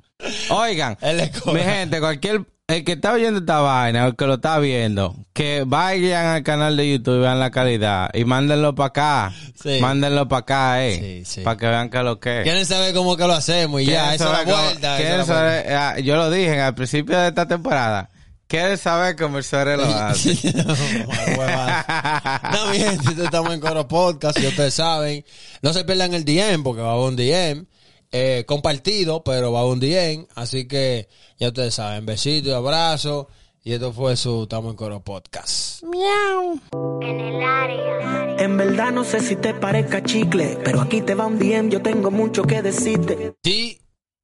Oigan, mi gente, cualquier... El que está oyendo esta vaina, o el que lo está viendo, que vayan al canal de YouTube y vean la calidad. Y mándenlo para acá. Sí. Mándenlo para acá, eh. Sí, sí. Para que vean que lo que es. Quieren saber cómo que lo hacemos y ya, ¿Quieren esa es la vuelta. quieren la saber- ah, yo lo dije al principio de esta temporada. ¿Quieres saber cómo el Suárez lo hace? no, mi gente, estamos en Coro Podcast y ustedes saben. No se pierdan el DM porque va a haber un DM. Eh, compartido, pero va un DM. Así que ya ustedes saben. Besitos y abrazos. Y esto fue su Estamos en Coro Podcast. en el área. En verdad no sé si te parezca chicle, pero aquí te va un DM, yo tengo mucho que decirte. Sí.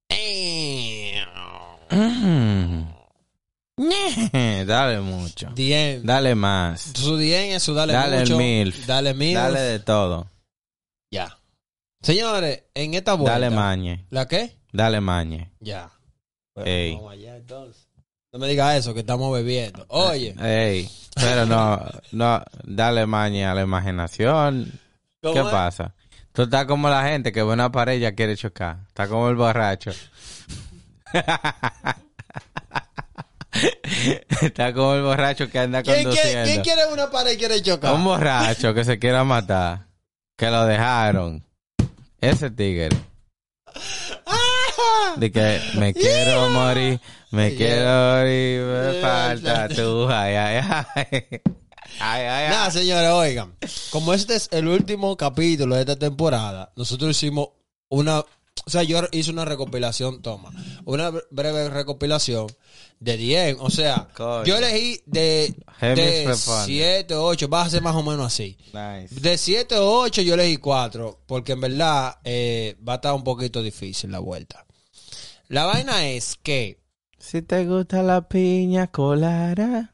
Mm. Dale mucho. DM. Dale más. Su DM es su dale, Dale mucho. milf. Dale mil. Dale de todo. Ya. Señores, en esta vuelta. Dale mañe. ¿La qué? Dale mañe. Ya. Ey. Vamos allá entonces. No me digas eso, que estamos bebiendo. Oye, Ey, pero no, no, dale maña a la imaginación. ¿Cómo ¿Qué es? pasa? Tú estás como la gente que ve una pared y ya quiere chocar. Está como el borracho. Está como el borracho que anda ¿quién conduciendo. quién quiere una pared y quiere chocar? Un borracho que se quiera matar. Que lo dejaron. Ese tigre. De que me quiero morir, me Yeah. quiero morir, me Yeah, falta tú. Ay, ay, ay. Ay, ay, ay. Nada, señores, oigan. Como este es el último capítulo de esta temporada, nosotros hicimos una. O sea, yo hice una recopilación, toma. Una breve recopilación de 10. O sea, Coño. yo elegí de, de responde. 7 o 8. Va a ser más o menos así. Nice. De 7 o 8 yo elegí 4. Porque en verdad eh, va a estar un poquito difícil la vuelta. La vaina es que. Si te gusta la piña colada.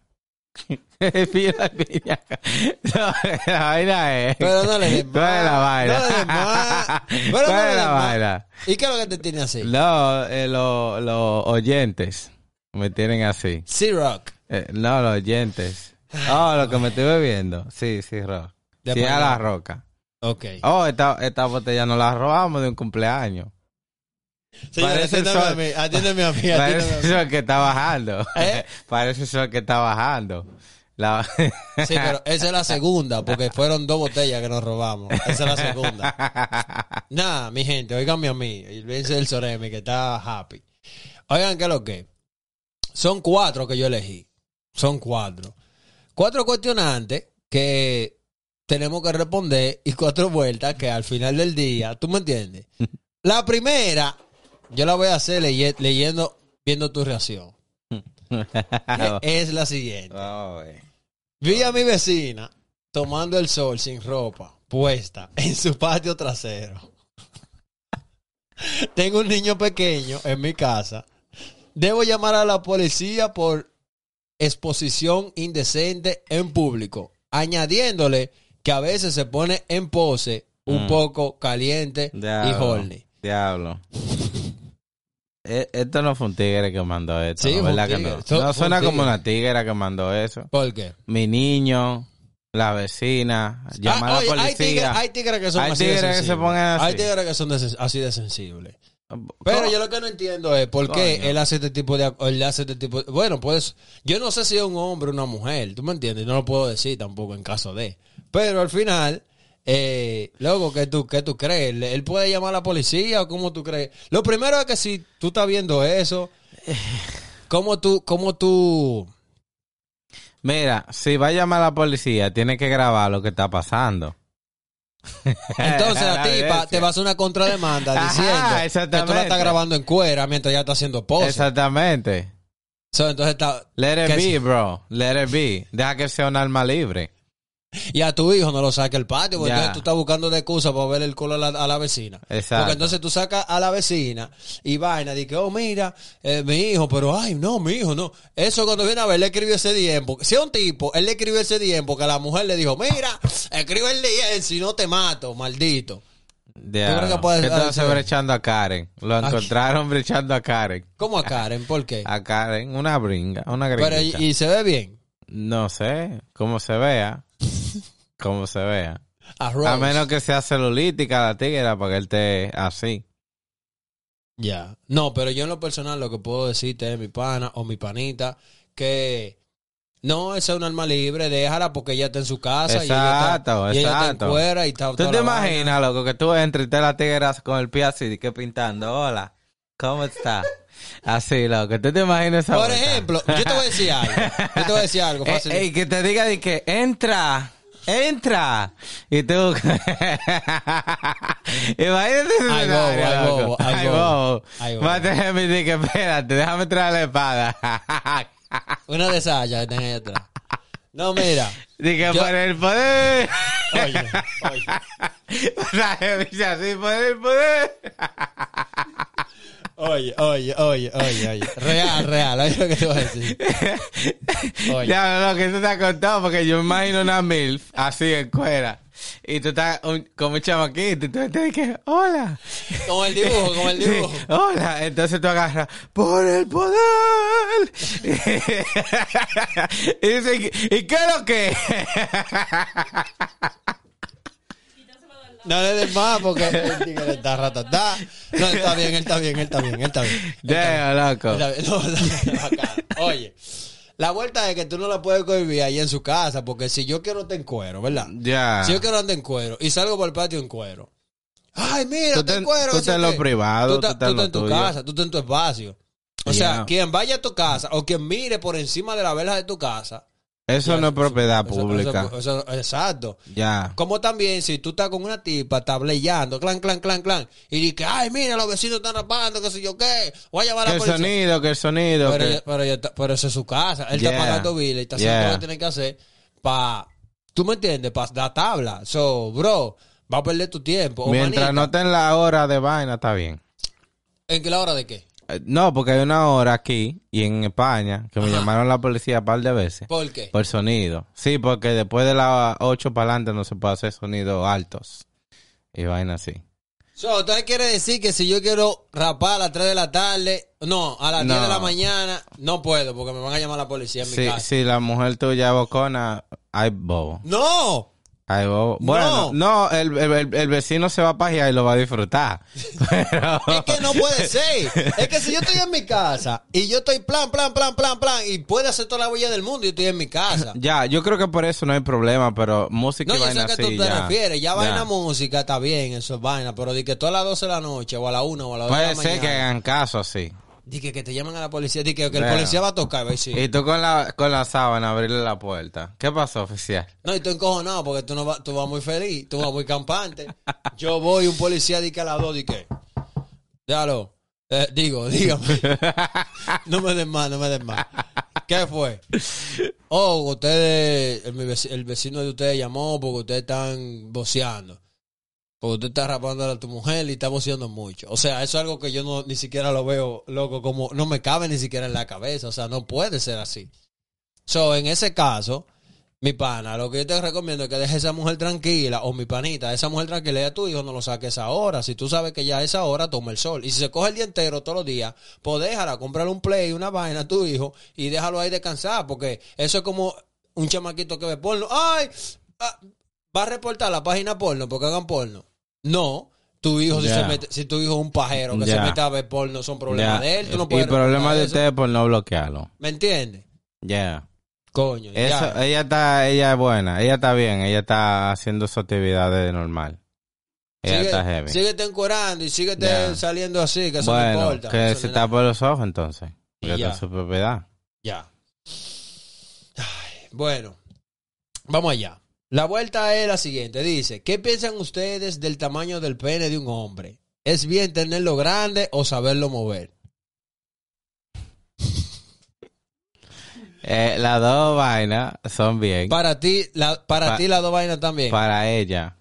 La piña. No, la vaina es. Pero no le des ¿Cuál es la más, vaina? no le des más, pero ¿Cuál no le es des más. ¿Y qué es lo que te tiene así? No, eh, lo- los oyentes me tienen así. C-Rock. Eh, no, los oyentes. Oh, lo que me estoy bebiendo. Sí, sí, rock. Sí, a la roca. Ok. Oh, esta, esta botella nos la robamos de un cumpleaños. Señores, parece el atiéndeme a sol. mí, atiéndeme a mí, atiéndeme Parece eso que está bajando. ¿Eh? Parece eso que está bajando. La... Sí, pero esa es la segunda, porque fueron dos botellas que nos robamos. Esa es la segunda. Nada, mi gente, oiganme a mí. Olvídense del Soremi, que está happy. Oigan, ¿qué es lo que? Son cuatro que yo elegí. Son cuatro. Cuatro cuestionantes que tenemos que responder y cuatro vueltas que al final del día, ¿tú me entiendes? La primera, yo la voy a hacer leye- leyendo, viendo tu reacción. Es la siguiente. Vi a mi vecina tomando el sol sin ropa puesta en su patio trasero. Tengo un niño pequeño en mi casa. Debo llamar a la policía por exposición indecente en público, añadiéndole que a veces se pone en pose un Mm. poco caliente y horny. Diablo. Eh, Esto no fue un tigre que mandó esto, Sí, ¿no? ¿verdad que tigre. no? No un suena como tigre. una tigre que mandó eso. ¿Por qué? Mi niño, la vecina, llamar Ah, a oye, la hay policía. tigres, hay tigres que son Hay así de tigres que se sensibles. ponen así. Hay tigres que son de así de sensibles. Pero yo lo que no entiendo es por qué Coño. él hace este tipo de... Él hace este tipo de- bueno, pues yo no sé si es un hombre o una mujer, ¿tú me entiendes? No lo puedo decir tampoco en caso de... Pero al final, eh, luego, ¿qué tú, qué tú crees? ¿Él- ¿Él puede llamar a la policía o cómo tú crees? Lo primero es que si tú estás viendo eso, ¿cómo tú... Cómo tú Mira, si va a llamar a la policía, tiene que grabar lo que está pasando. entonces la La tipa te va a hacer una contrademanda Ajá, diciendo que tú la estás grabando en cuera mientras ya está haciendo pose. Exactamente. So, entonces está... Let it be, sí. bro. Let it be. Deja que sea un alma libre. Y a tu hijo no lo saque al patio, porque Ya. entonces tú estás buscando excusa para ver el culo a la, a la vecina. Exacto. Porque entonces tú sacas a la vecina y vaina, y que, oh, mira, eh, mi hijo, pero ay, no, mi hijo, no. Eso cuando viene a ver, le escribió ese tiempo. Si es un tipo, él le escribió ese tiempo que la mujer le dijo, mira, escribe el día, si no te mato, maldito. Que puede ¿Qué te hacer? hace brechando a Karen? Lo encontraron brechando a Karen. ¿Cómo a Karen? ¿Por qué? A Karen, una bringa, una Pero, y, se ve bien. No sé, cómo se vea. Cómo se vea. A menos que sea celulítica la tigre para que él esté así. Ya. No, pero yo en lo personal lo que puedo decirte es mi pana o mi panita que no, esa es un alma libre, déjala porque ella está en su casa Exacto, y ella está, y ella está en exacto. cuera y está ¿Tú te imaginas, loco, que tú entres y te la tigre con el pie así, que pintando, hola, ¿cómo está? Así, loco, ¿tú te imaginas esa Por vuelta? ejemplo, yo te voy a decir algo. Yo te voy a decir algo Eh, fácil. ey, que te diga de que entra, entra. Y tú. Imagínate ese Ay, escenario, ay, bobo. Va a tener mi que espérate, déjame traer la espada. Una de esas ya que tenés ahí atrás. No, mira. Dije, Yo- por el poder. Oye, oye. Traje mi así, por el poder. Oye, oye, oye, oye, oye. Real, real. Oye lo que te voy a decir. Oye. Ya, no, no, que eso te ha contado porque yo me imagino una MILF así en cuera. y tú estás un- como un chamaquito y tú te dices, hola. Como el dibujo, como el dibujo. Hola, entonces tú agarras por el poder. y dice, ¿y qué es lo que? No le des más porque el tigre está ratatá. No, está bien, él está bien, él está bien, él está bien. Ya, loco. Está bien, no, está. Oye, la vuelta es que tú no la puedes cohibir ahí en su casa porque si yo quiero estar en cuero, ¿verdad? Ya. Si yo quiero andar en cuero y salgo por el patio en cuero. Ay, mira, Tú está en cuero. tú estás en lo privado, Tú, tú estás- tú en lo estás en tu tuyo. casa, tú estás en tu espacio. O sea, quien vaya a tu casa o quien mire por encima de la verja de tu casa. Eso ya, no es propiedad eso- pública. eso- eso- exacto. Ya. Como también si tú estás con una tipa tablellando, clan, clan, clan, clan, y dices, ay, mira, los vecinos están rapando, qué sé yo qué, voy a llamar a la policía. sonido, que el sonido. Pero, que- pero, está- pero eso es su casa. Él Yeah. está pagando bill y está haciendo Yeah. lo que tiene que hacer para, tú me entiendes, para dar tabla. So, bro, va a perder tu tiempo. Mientras no esté en la hora de vaina, está bien. ¿En qué la hora de qué? Eh, No, porque hay una hora aquí y en España que me llamaron la policía un par de veces. ¿Por qué? Por sonido. Sí, porque después de las 8 para adelante no se puede hacer sonidos altos. Y vaina así. So, entonces quiere decir que si yo quiero rapar a las 3 de la tarde, no, a las No. 10 de la mañana, no puedo porque me van a llamar la policía en mi casa. si la mujer tuya es bocona, hay bobo. ¡No! Bobo. Bueno, no, el, el- el- el vecino se va a pajear y lo va a disfrutar. Pero... Es que no puede ser. Es que si yo estoy en mi casa y yo estoy plan, plan, plan, plan, plan, y puede hacer toda la huella del mundo y yo estoy en mi casa. Ya, yo creo que por eso no hay problema, pero música No, y yo vaina sé que así, tú te ya. refieres. Ya, Ya. vaina música está bien, eso es vaina. Pero di que todas las 12 de la noche o a la 1 o a las 2 de la Puede ser que hagan caso así. Di que, te llaman a la policía. Di que, que el policía va a tocar. Va a decir, Y tú con la, con la sábana abrirle la puerta. ¿Qué pasó, oficial? No, y tú encojonado porque tú, no vas, tú vas muy feliz, tú vas muy campante. Yo voy, un policía di que a las 2 di que. Déjalo. Eh, digo, dígame. No me des más, no me des más. ¿Qué fue? Oh, ustedes, el, el vecino de ustedes llamó porque ustedes están boceando. Porque usted está rapando a tu mujer y está boceando mucho. O sea, eso es algo que yo no ni siquiera lo veo, loco, como no me cabe ni siquiera en la cabeza. O sea, no puede ser así. So, en ese caso, mi pana, lo que yo te recomiendo es que dejes a esa mujer tranquila, o mi panita, esa mujer tranquila y a tu hijo no lo saques ahora. Si tú sabes que ya a esa hora toma el sol. Y si se coge el día entero todos los días, pues déjala, comprarle un play, una vaina a tu hijo y déjalo ahí descansar, porque eso es como un chamaquito que ve porno. ¡Ay! ah, va a reportar la página porno porque hagan porno. No. Tu hijo, si, se mete, si tu hijo es un pajero que se mete a ver porno, son problemas de él. Tú no y puedes problema reportar de ustedes por no bloquearlo. ¿Me entiendes? Ya. Coño. Eso, ella está, ella es buena, ella está bien, ella está haciendo sus actividades normal. Ella Sigue- está heavy. Síguete encuerando y síguete saliendo así, que eso no bueno, importa. que Eso se no es nada. los ojos entonces. Y Porque ya. está en su propiedad. Ya. Ay, bueno, vamos allá. La vuelta es la siguiente. Dice, ¿qué piensan ustedes del tamaño del pene de un hombre? ¿Es bien tenerlo grande o saberlo mover? Eh, las dos vainas son bien. Para ti, la, para Pa- ti las dos vainas también. para ella.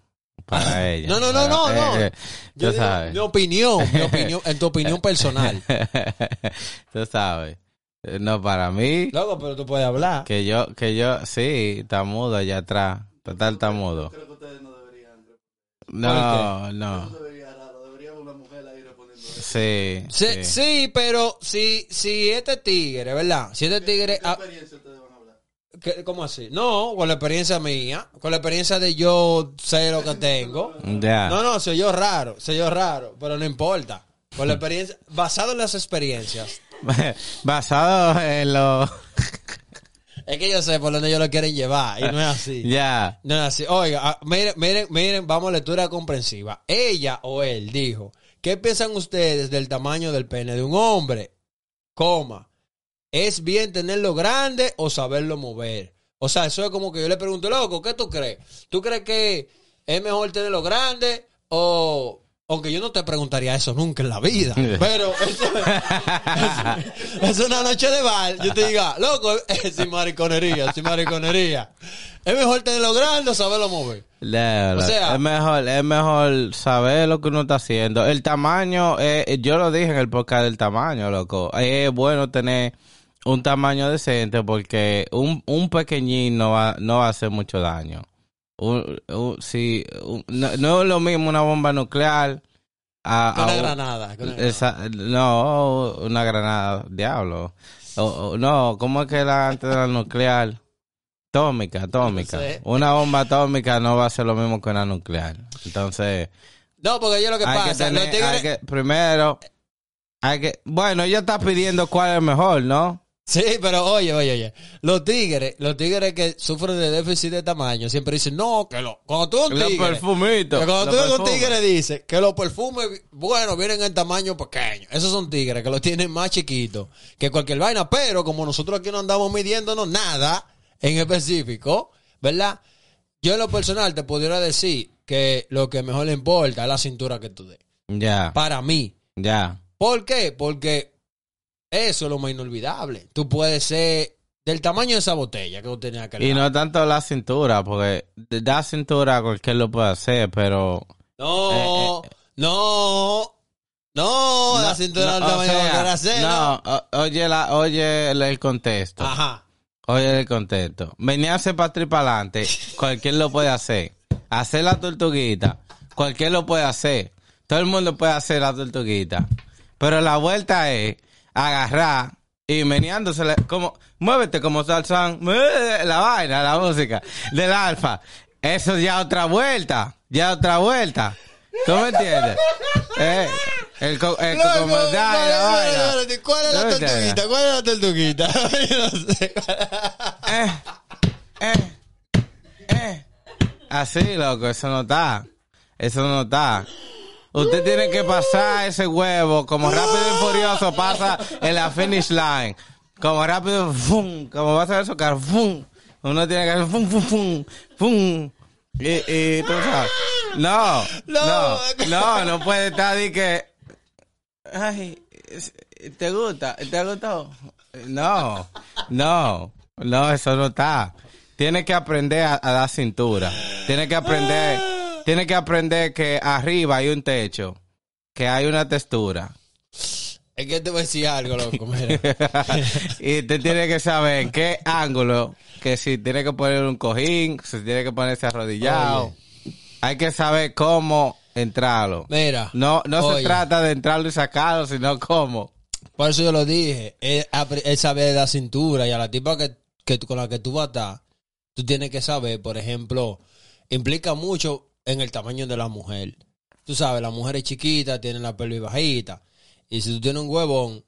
Para ella. No, no, no, no, no. eh, eh, Yo tú digo, sabes. mi opinión, mi opinión, en tu opinión personal. tú sabes. No, para mí, Loco, pero tú puedes hablar. que yo, que yo, sí, está mudo allá atrás. Total, está mudo. Creo que ustedes no deberían. No, no. Debería raro. Debería una mujer ahí respondiendo eso. Sí, Sí, sí. sí, pero si, si este tigre, ¿verdad? Si este tigre... ¿Qué ah, experiencia ustedes van a hablar? ¿qué- ¿Cómo así? No, con la experiencia mía, con la experiencia de yo sé lo que tengo. Ya. No, no, soy yo raro, soy yo raro, pero no importa. Con la experiencia, basado en las experiencias. Basado en lo... Es que yo sé por dónde ellos lo quieren llevar y no es así. ya. No es así. Oiga, ah, miren, miren, miren, vamos a lectura comprensiva. Ella o él dijo, ¿qué piensan ustedes del tamaño del pene de un hombre? Coma. ¿Es bien tenerlo grande o saberlo mover? O sea, eso es como que yo le pregunto, loco, ¿qué tú crees? ¿Tú crees que es mejor tenerlo grande o... Aunque yo no te preguntaría eso nunca en la vida. Pero eso, es una noche de bar. Yo te diga, loco, es sin mariconería, sin mariconería. Es mejor tenerlo grande o saberlo mover. O sea- es mejor, es mejor saber lo que uno está haciendo. El tamaño, eh, yo lo dije en el podcast del tamaño, loco. Es bueno tener un tamaño decente porque un, un pequeñín no va, no va a hacer mucho daño. Un- un- sí, un- no, no es lo mismo una bomba nuclear a, una un- granada. no, una granada, diablo. O- o- no, ¿cómo es que era antes de la nuclear? Atómica, atómica. No sé. Una bomba atómica no va a ser lo mismo que una nuclear. Entonces, No, porque yo lo que que pasa, tener, los tigres... hay que- primero, hay que, bueno, ella está pidiendo cuál es mejor, ¿no? Sí, pero oye, oye, oye. Los tigres, los tigres que sufren de déficit de tamaño, siempre dicen, no, que lo, cuando tú un Los tigre, perfumitos. que cuando tú eres un tigre dice que los perfumes, bueno, vienen en tamaño pequeño. Esos son tigres que los tienen más chiquitos que cualquier vaina, pero como nosotros aquí no andamos midiéndonos nada en específico, ¿verdad? Yo en lo personal te pudiera decir que lo que mejor le importa es la cintura que tú des. Ya, Para mí. ya. ¿Por qué? Porque eso es lo más inolvidable. Tú puedes ser del tamaño de esa botella que tú tenías que Y no tanto la cintura, porque de la cintura cualquier lo puede hacer, pero... No, no, no, la cintura del o tamaño de hacer, No, o- oye, la, oye el, contexto. Ajá. Oye el contexto. Venía a hacer para adelante, cualquier lo puede hacer. Hacer la tortuguita, cualquier lo puede hacer. Todo el mundo puede hacer la tortuguita. Pero la vuelta es agarrar y meneándose como, muévete como salsan, la vaina, la música del alfa. Eso ya otra vuelta, ya otra vuelta. ¿Tú me entiendes? Eh, el, co- el comodidad y la ¿cuál- vaina. espérate, ¿Cuál es la tortuguita? ¿Cuál es la tortuguita? Yo no sé. eh, eh, eh. Así, loco, eso no está. Eso no está. Usted tiene que pasar ese huevo como rápido y furioso pasa en la finish line. Como rápido, fum, como va a hacer su carro, fum. Uno tiene que hacer fum, fum, fum, fum. Y, y tú sabes. No, No. no, no, no puede estar de que. Ay, ¿te gusta? ¿Te gustó? No, no, no, eso no está. Tiene que aprender a, a dar cintura. Tiene que aprender, tiene que aprender que arriba hay un techo, que hay una textura. Es que te voy a decir algo, loco. Mira. y usted tiene que saber en qué ángulo, que si tiene que poner un cojín, si tiene que ponerse arrodillado. Oye. Hay que saber cómo entrarlo. Mira. No, no se trata de entrarlo y sacarlo, sino cómo. Por eso yo lo dije. Es, saber la cintura y a la tipa que, que con la que tú vas a estar, tú tienes que saber, por ejemplo, implica mucho en el tamaño de la mujer. Tú sabes, la mujer es chiquita, tiene la pelvis bajita. Y si tú tienes un huevón,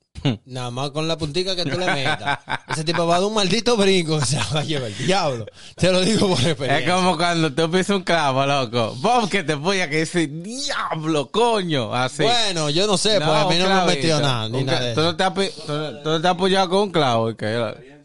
nada más con la puntica que tú le metas, ese tipo va a dar un maldito brinco que se va a llevar el diablo. Te lo digo por Es experiencia. como cuando tú pisas un clavo, loco. Bom, que te puya que dice, diablo, coño. Así. Bueno, yo no sé, pues a mí no me clavito. metido nada, ni nada de Tú eso. no te has pi- tú no- tú no te has apoyado con un clavo. y que-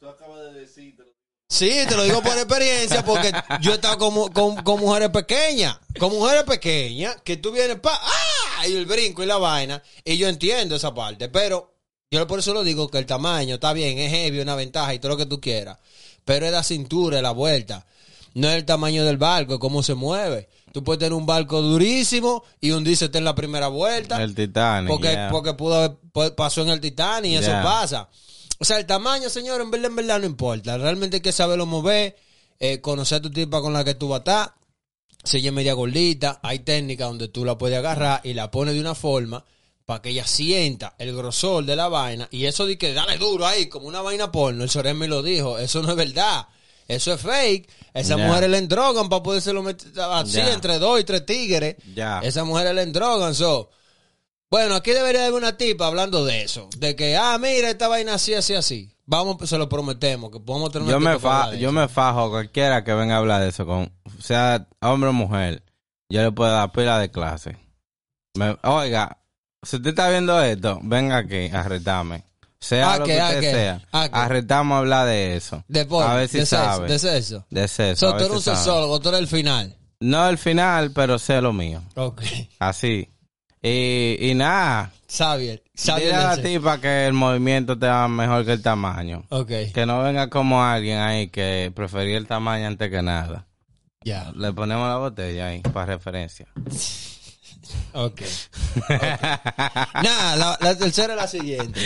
Tú acabas de decir, te lo- Sí, te lo digo por experiencia, porque yo he estado con, mu- con, con mujeres pequeñas, con mujeres pequeñas, que tú vienes pa, ¡ah! y el brinco y la vaina, y yo entiendo esa parte, pero yo por eso lo digo que el tamaño está bien, es heavy, una ventaja y todo lo que tú quieras, pero es la cintura, es la vuelta, no es el tamaño del barco, es cómo se mueve. Tú puedes tener un barco durísimo y hundirse en la primera vuelta. El Titanic. Porque, yeah. porque pudo haber- pasó en el Titanic y eso pasa. O sea, el tamaño, señor, en verdad, en verdad no importa. Realmente hay que saberlo mover, eh, conocer a tu tipa con la que tú vas a estar. Si ella es media gordita, hay técnicas donde tú la puedes agarrar y la pones de una forma para que ella sienta el grosor de la vaina. Y eso de que dale duro ahí, como una vaina porno. El Sorén me lo dijo. Eso no es verdad. Eso es fake. Esas Ya. mujeres le endrogan para poderse lo meter así entre dos y tres tigres. Ya. Esas mujeres le endrogan. So. Bueno, aquí debería haber una tipa hablando de eso. De que, ah, mira, esta vaina así, así, así. Vamos, se lo prometemos, que podemos tener una Yo me, tipa fa yo eso. me fajo cualquiera que venga a hablar de eso, con sea hombre o mujer. Yo le puedo dar pila de clase. Me- oiga, si usted está viendo esto, venga aquí a retarme. Sea ¿A lo qué, que a usted qué? sea. ¿A qué? A retarme a hablar de eso. De porno, a ver si de sexo, sabe. de sexo. De sexo. So, tú eres un sexólogo, tú eres el final. No el final, pero sé lo mío. Ok. Así. Y, y nada. Xavier. Xavier Dile a la tipa que el movimiento te va mejor que el tamaño. Ok, Que no venga como alguien ahí que prefería el tamaño antes que nada. ya. Le ponemos la botella ahí para referencia. Ok. Ok. Nada, la, la tercera es la siguiente.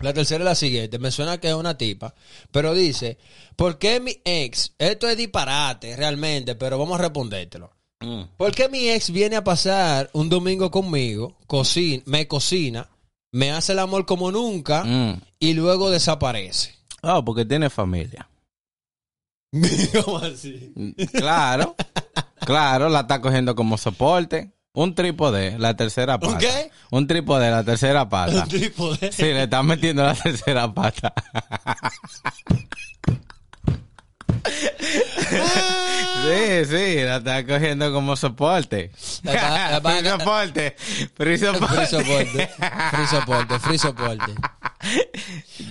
La tercera es la siguiente. Me suena que es una tipa. Pero dice, ¿por qué mi ex? Esto es disparate realmente, pero vamos a respondértelo. Mm. ¿Por qué mi ex viene a pasar un domingo conmigo, cocina, me cocina, me hace el amor como nunca Mm. y luego desaparece? Oh, porque tiene familia. ¿Cómo así? Claro, claro, la está cogiendo como soporte. Un trípode, la tercera pata. ¿Un qué? Un trípode, la tercera pata. Un trípode. Sí, le están metiendo la tercera pata. Sí, sí, la está cogiendo como soporte. La está- la Free a- soporte. Free soporte. Free soporte. Free soporte. Free soporte.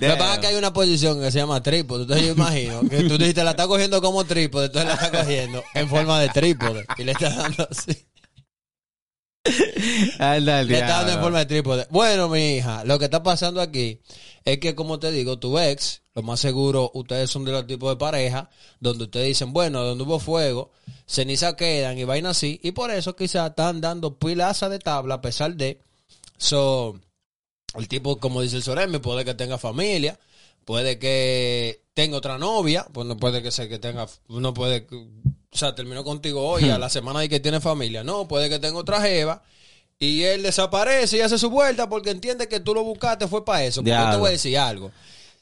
Lo que pasa es que hay una posición que se llama trípode. Entonces yo imagino que tú dijiste la está cogiendo como trípode, entonces la está cogiendo en forma de trípode. Y le está dando así. Anda, Le está dando en forma de trípode. Bueno, mi hija, lo que está pasando aquí es que, como te digo, tu ex, lo más seguro, ustedes son de los tipos de pareja donde ustedes dicen, bueno, donde hubo fuego, ceniza quedan y vaina así. Y por eso quizás están dando pilaza de tabla a pesar de... So, el tipo, como dice el Soremi, puede que tenga familia, puede que tenga otra novia, pues no puede que sea que tenga, no puede, que- o sea, terminó contigo hoy, a la semana de que tiene familia, no, puede que tenga otra jeva, y él desaparece y hace su vuelta porque entiende que tú lo buscaste fue para eso. Porque yo te voy a decir algo.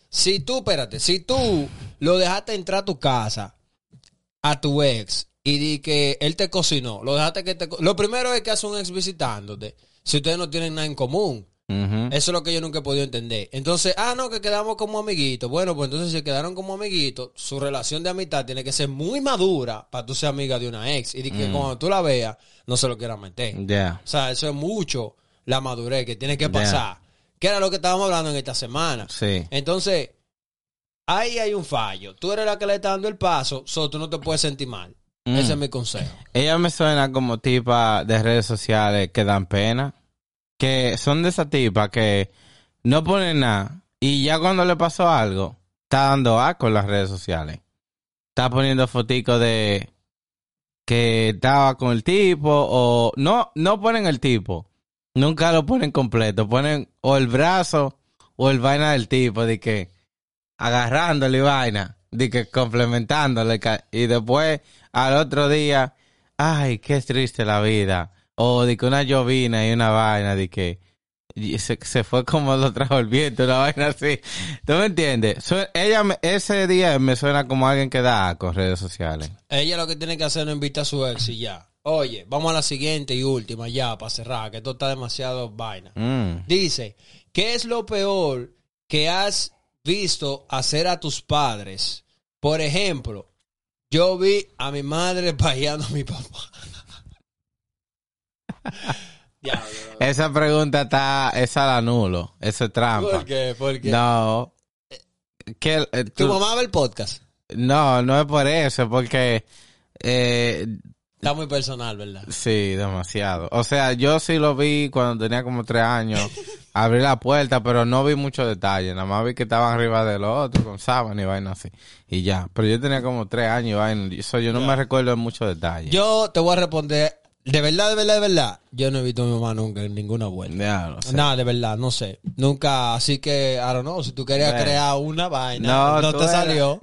Si tú, espérate, si tú lo dejaste entrar a tu casa, a tu ex, y di que él te cocinó, lo dejaste que te... Lo primero es que hace un ex visitándote, si ustedes no tienen nada en común. Eso es lo que yo nunca he podido entender. Entonces, ah, no, que quedamos como amiguitos. Bueno, pues entonces si quedaron como amiguitos, su relación de amistad tiene que ser muy madura para tú ser amiga de una ex. Y de que cuando tú la veas, no se lo quieras meter. Ya. O sea, eso es mucho la madurez que tiene que pasar. Que era lo que estábamos hablando en esta semana. Sí. Entonces, ahí hay un fallo. Tú eres la que le está dando el paso, so tú no te puedes sentir mal. Mm. Ese es mi consejo. Ella me suena como tipa de redes sociales que dan pena. Que son de esa tipa que no ponen nada. Y ya cuando le pasó algo, está dando asco en las redes sociales. Está poniendo foticos de que estaba con el tipo o no, no ponen el tipo. Nunca lo ponen completo. Ponen o el brazo o el vaina del tipo de que agarrándole vaina, de que complementándole y después al otro día, ay, qué triste la vida. O de que una llovina y una vaina de que se, se fue como lo trajo el viento, una vaina así. ¿Tú me entiendes? Ella me- ese día me suena como alguien que da con redes sociales. Ella lo que tiene que hacer es invitar a su ex y ya. Oye, vamos a la siguiente y última ya para cerrar, que esto está demasiado vaina. Mm. Dice, ¿qué es lo peor que has visto hacer a tus padres? Por ejemplo, yo vi a mi madre pajeando a mi papá. Diablo, Esa pregunta está, esa la anulo. Eso es trampa. ¿Por qué? ¿Por qué? No. Eh, ¿Tu tú- mamá ve el podcast? no, no es por eso, porque eh, Está muy personal, ¿verdad? sí, demasiado. O sea, yo sí lo vi cuando tenía como tres años. Abrí la puerta, pero no vi muchos detalles. Nada más vi que estaban arriba del otro con sábana y vaina así. Y ya. Pero yo tenía como tres años y vaina. Eso yo no me recuerdo de muchos detalles. Yo te voy a responder, de verdad, de verdad, de verdad, yo no he visto a mi mamá nunca en ninguna vuelta. Ya, no sé. Nada, de verdad, no sé. Nunca, así que, I don't know, si tú querías crear una vaina, No, no, te eras- salió.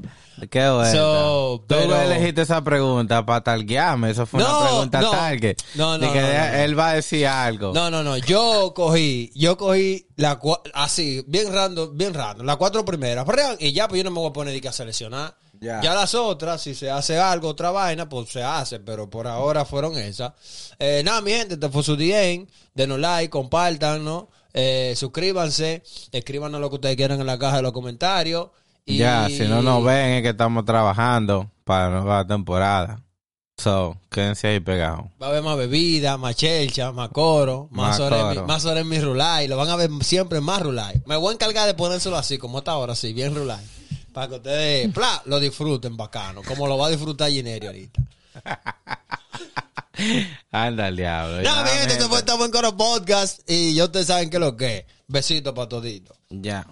Qué bueno. So, Tú pero- elegiste esa pregunta para targuearme. Eso fue No, una pregunta no. target. No, De no, que no, no. él va a decir algo. No, no, no, yo cogí, yo cogí la así, bien random, bien random, las cuatro primeras, y ya, pues yo no me voy a poner ni que a seleccionar. Ya. Ya. las otras, si se hace algo, otra vaina, pues se hace, pero por ahora fueron esas. Eh, nada, mi gente, este fue su DM, denos like, compartan, ¿no? Eh, suscríbanse, escríbanos lo que ustedes quieran en la caja de los comentarios. Y... Ya, si no nos ven es que estamos trabajando para la nueva temporada. So, quédense ahí pegados. Va a haber más bebida, más chelcha, más coro, más, Más en mi- rulay. Lo van a ver siempre más rulay. Me voy a encargar de ponérselo así, como esta hora, así, bien rulay. Para que ustedes, pla, lo disfruten bacano, como lo va a disfrutar Gineri ahorita. Anda diablo. No, gente. este fue Estamos en Coro Podcast y ya ustedes saben que lo que es. Besitos para todito. Ya.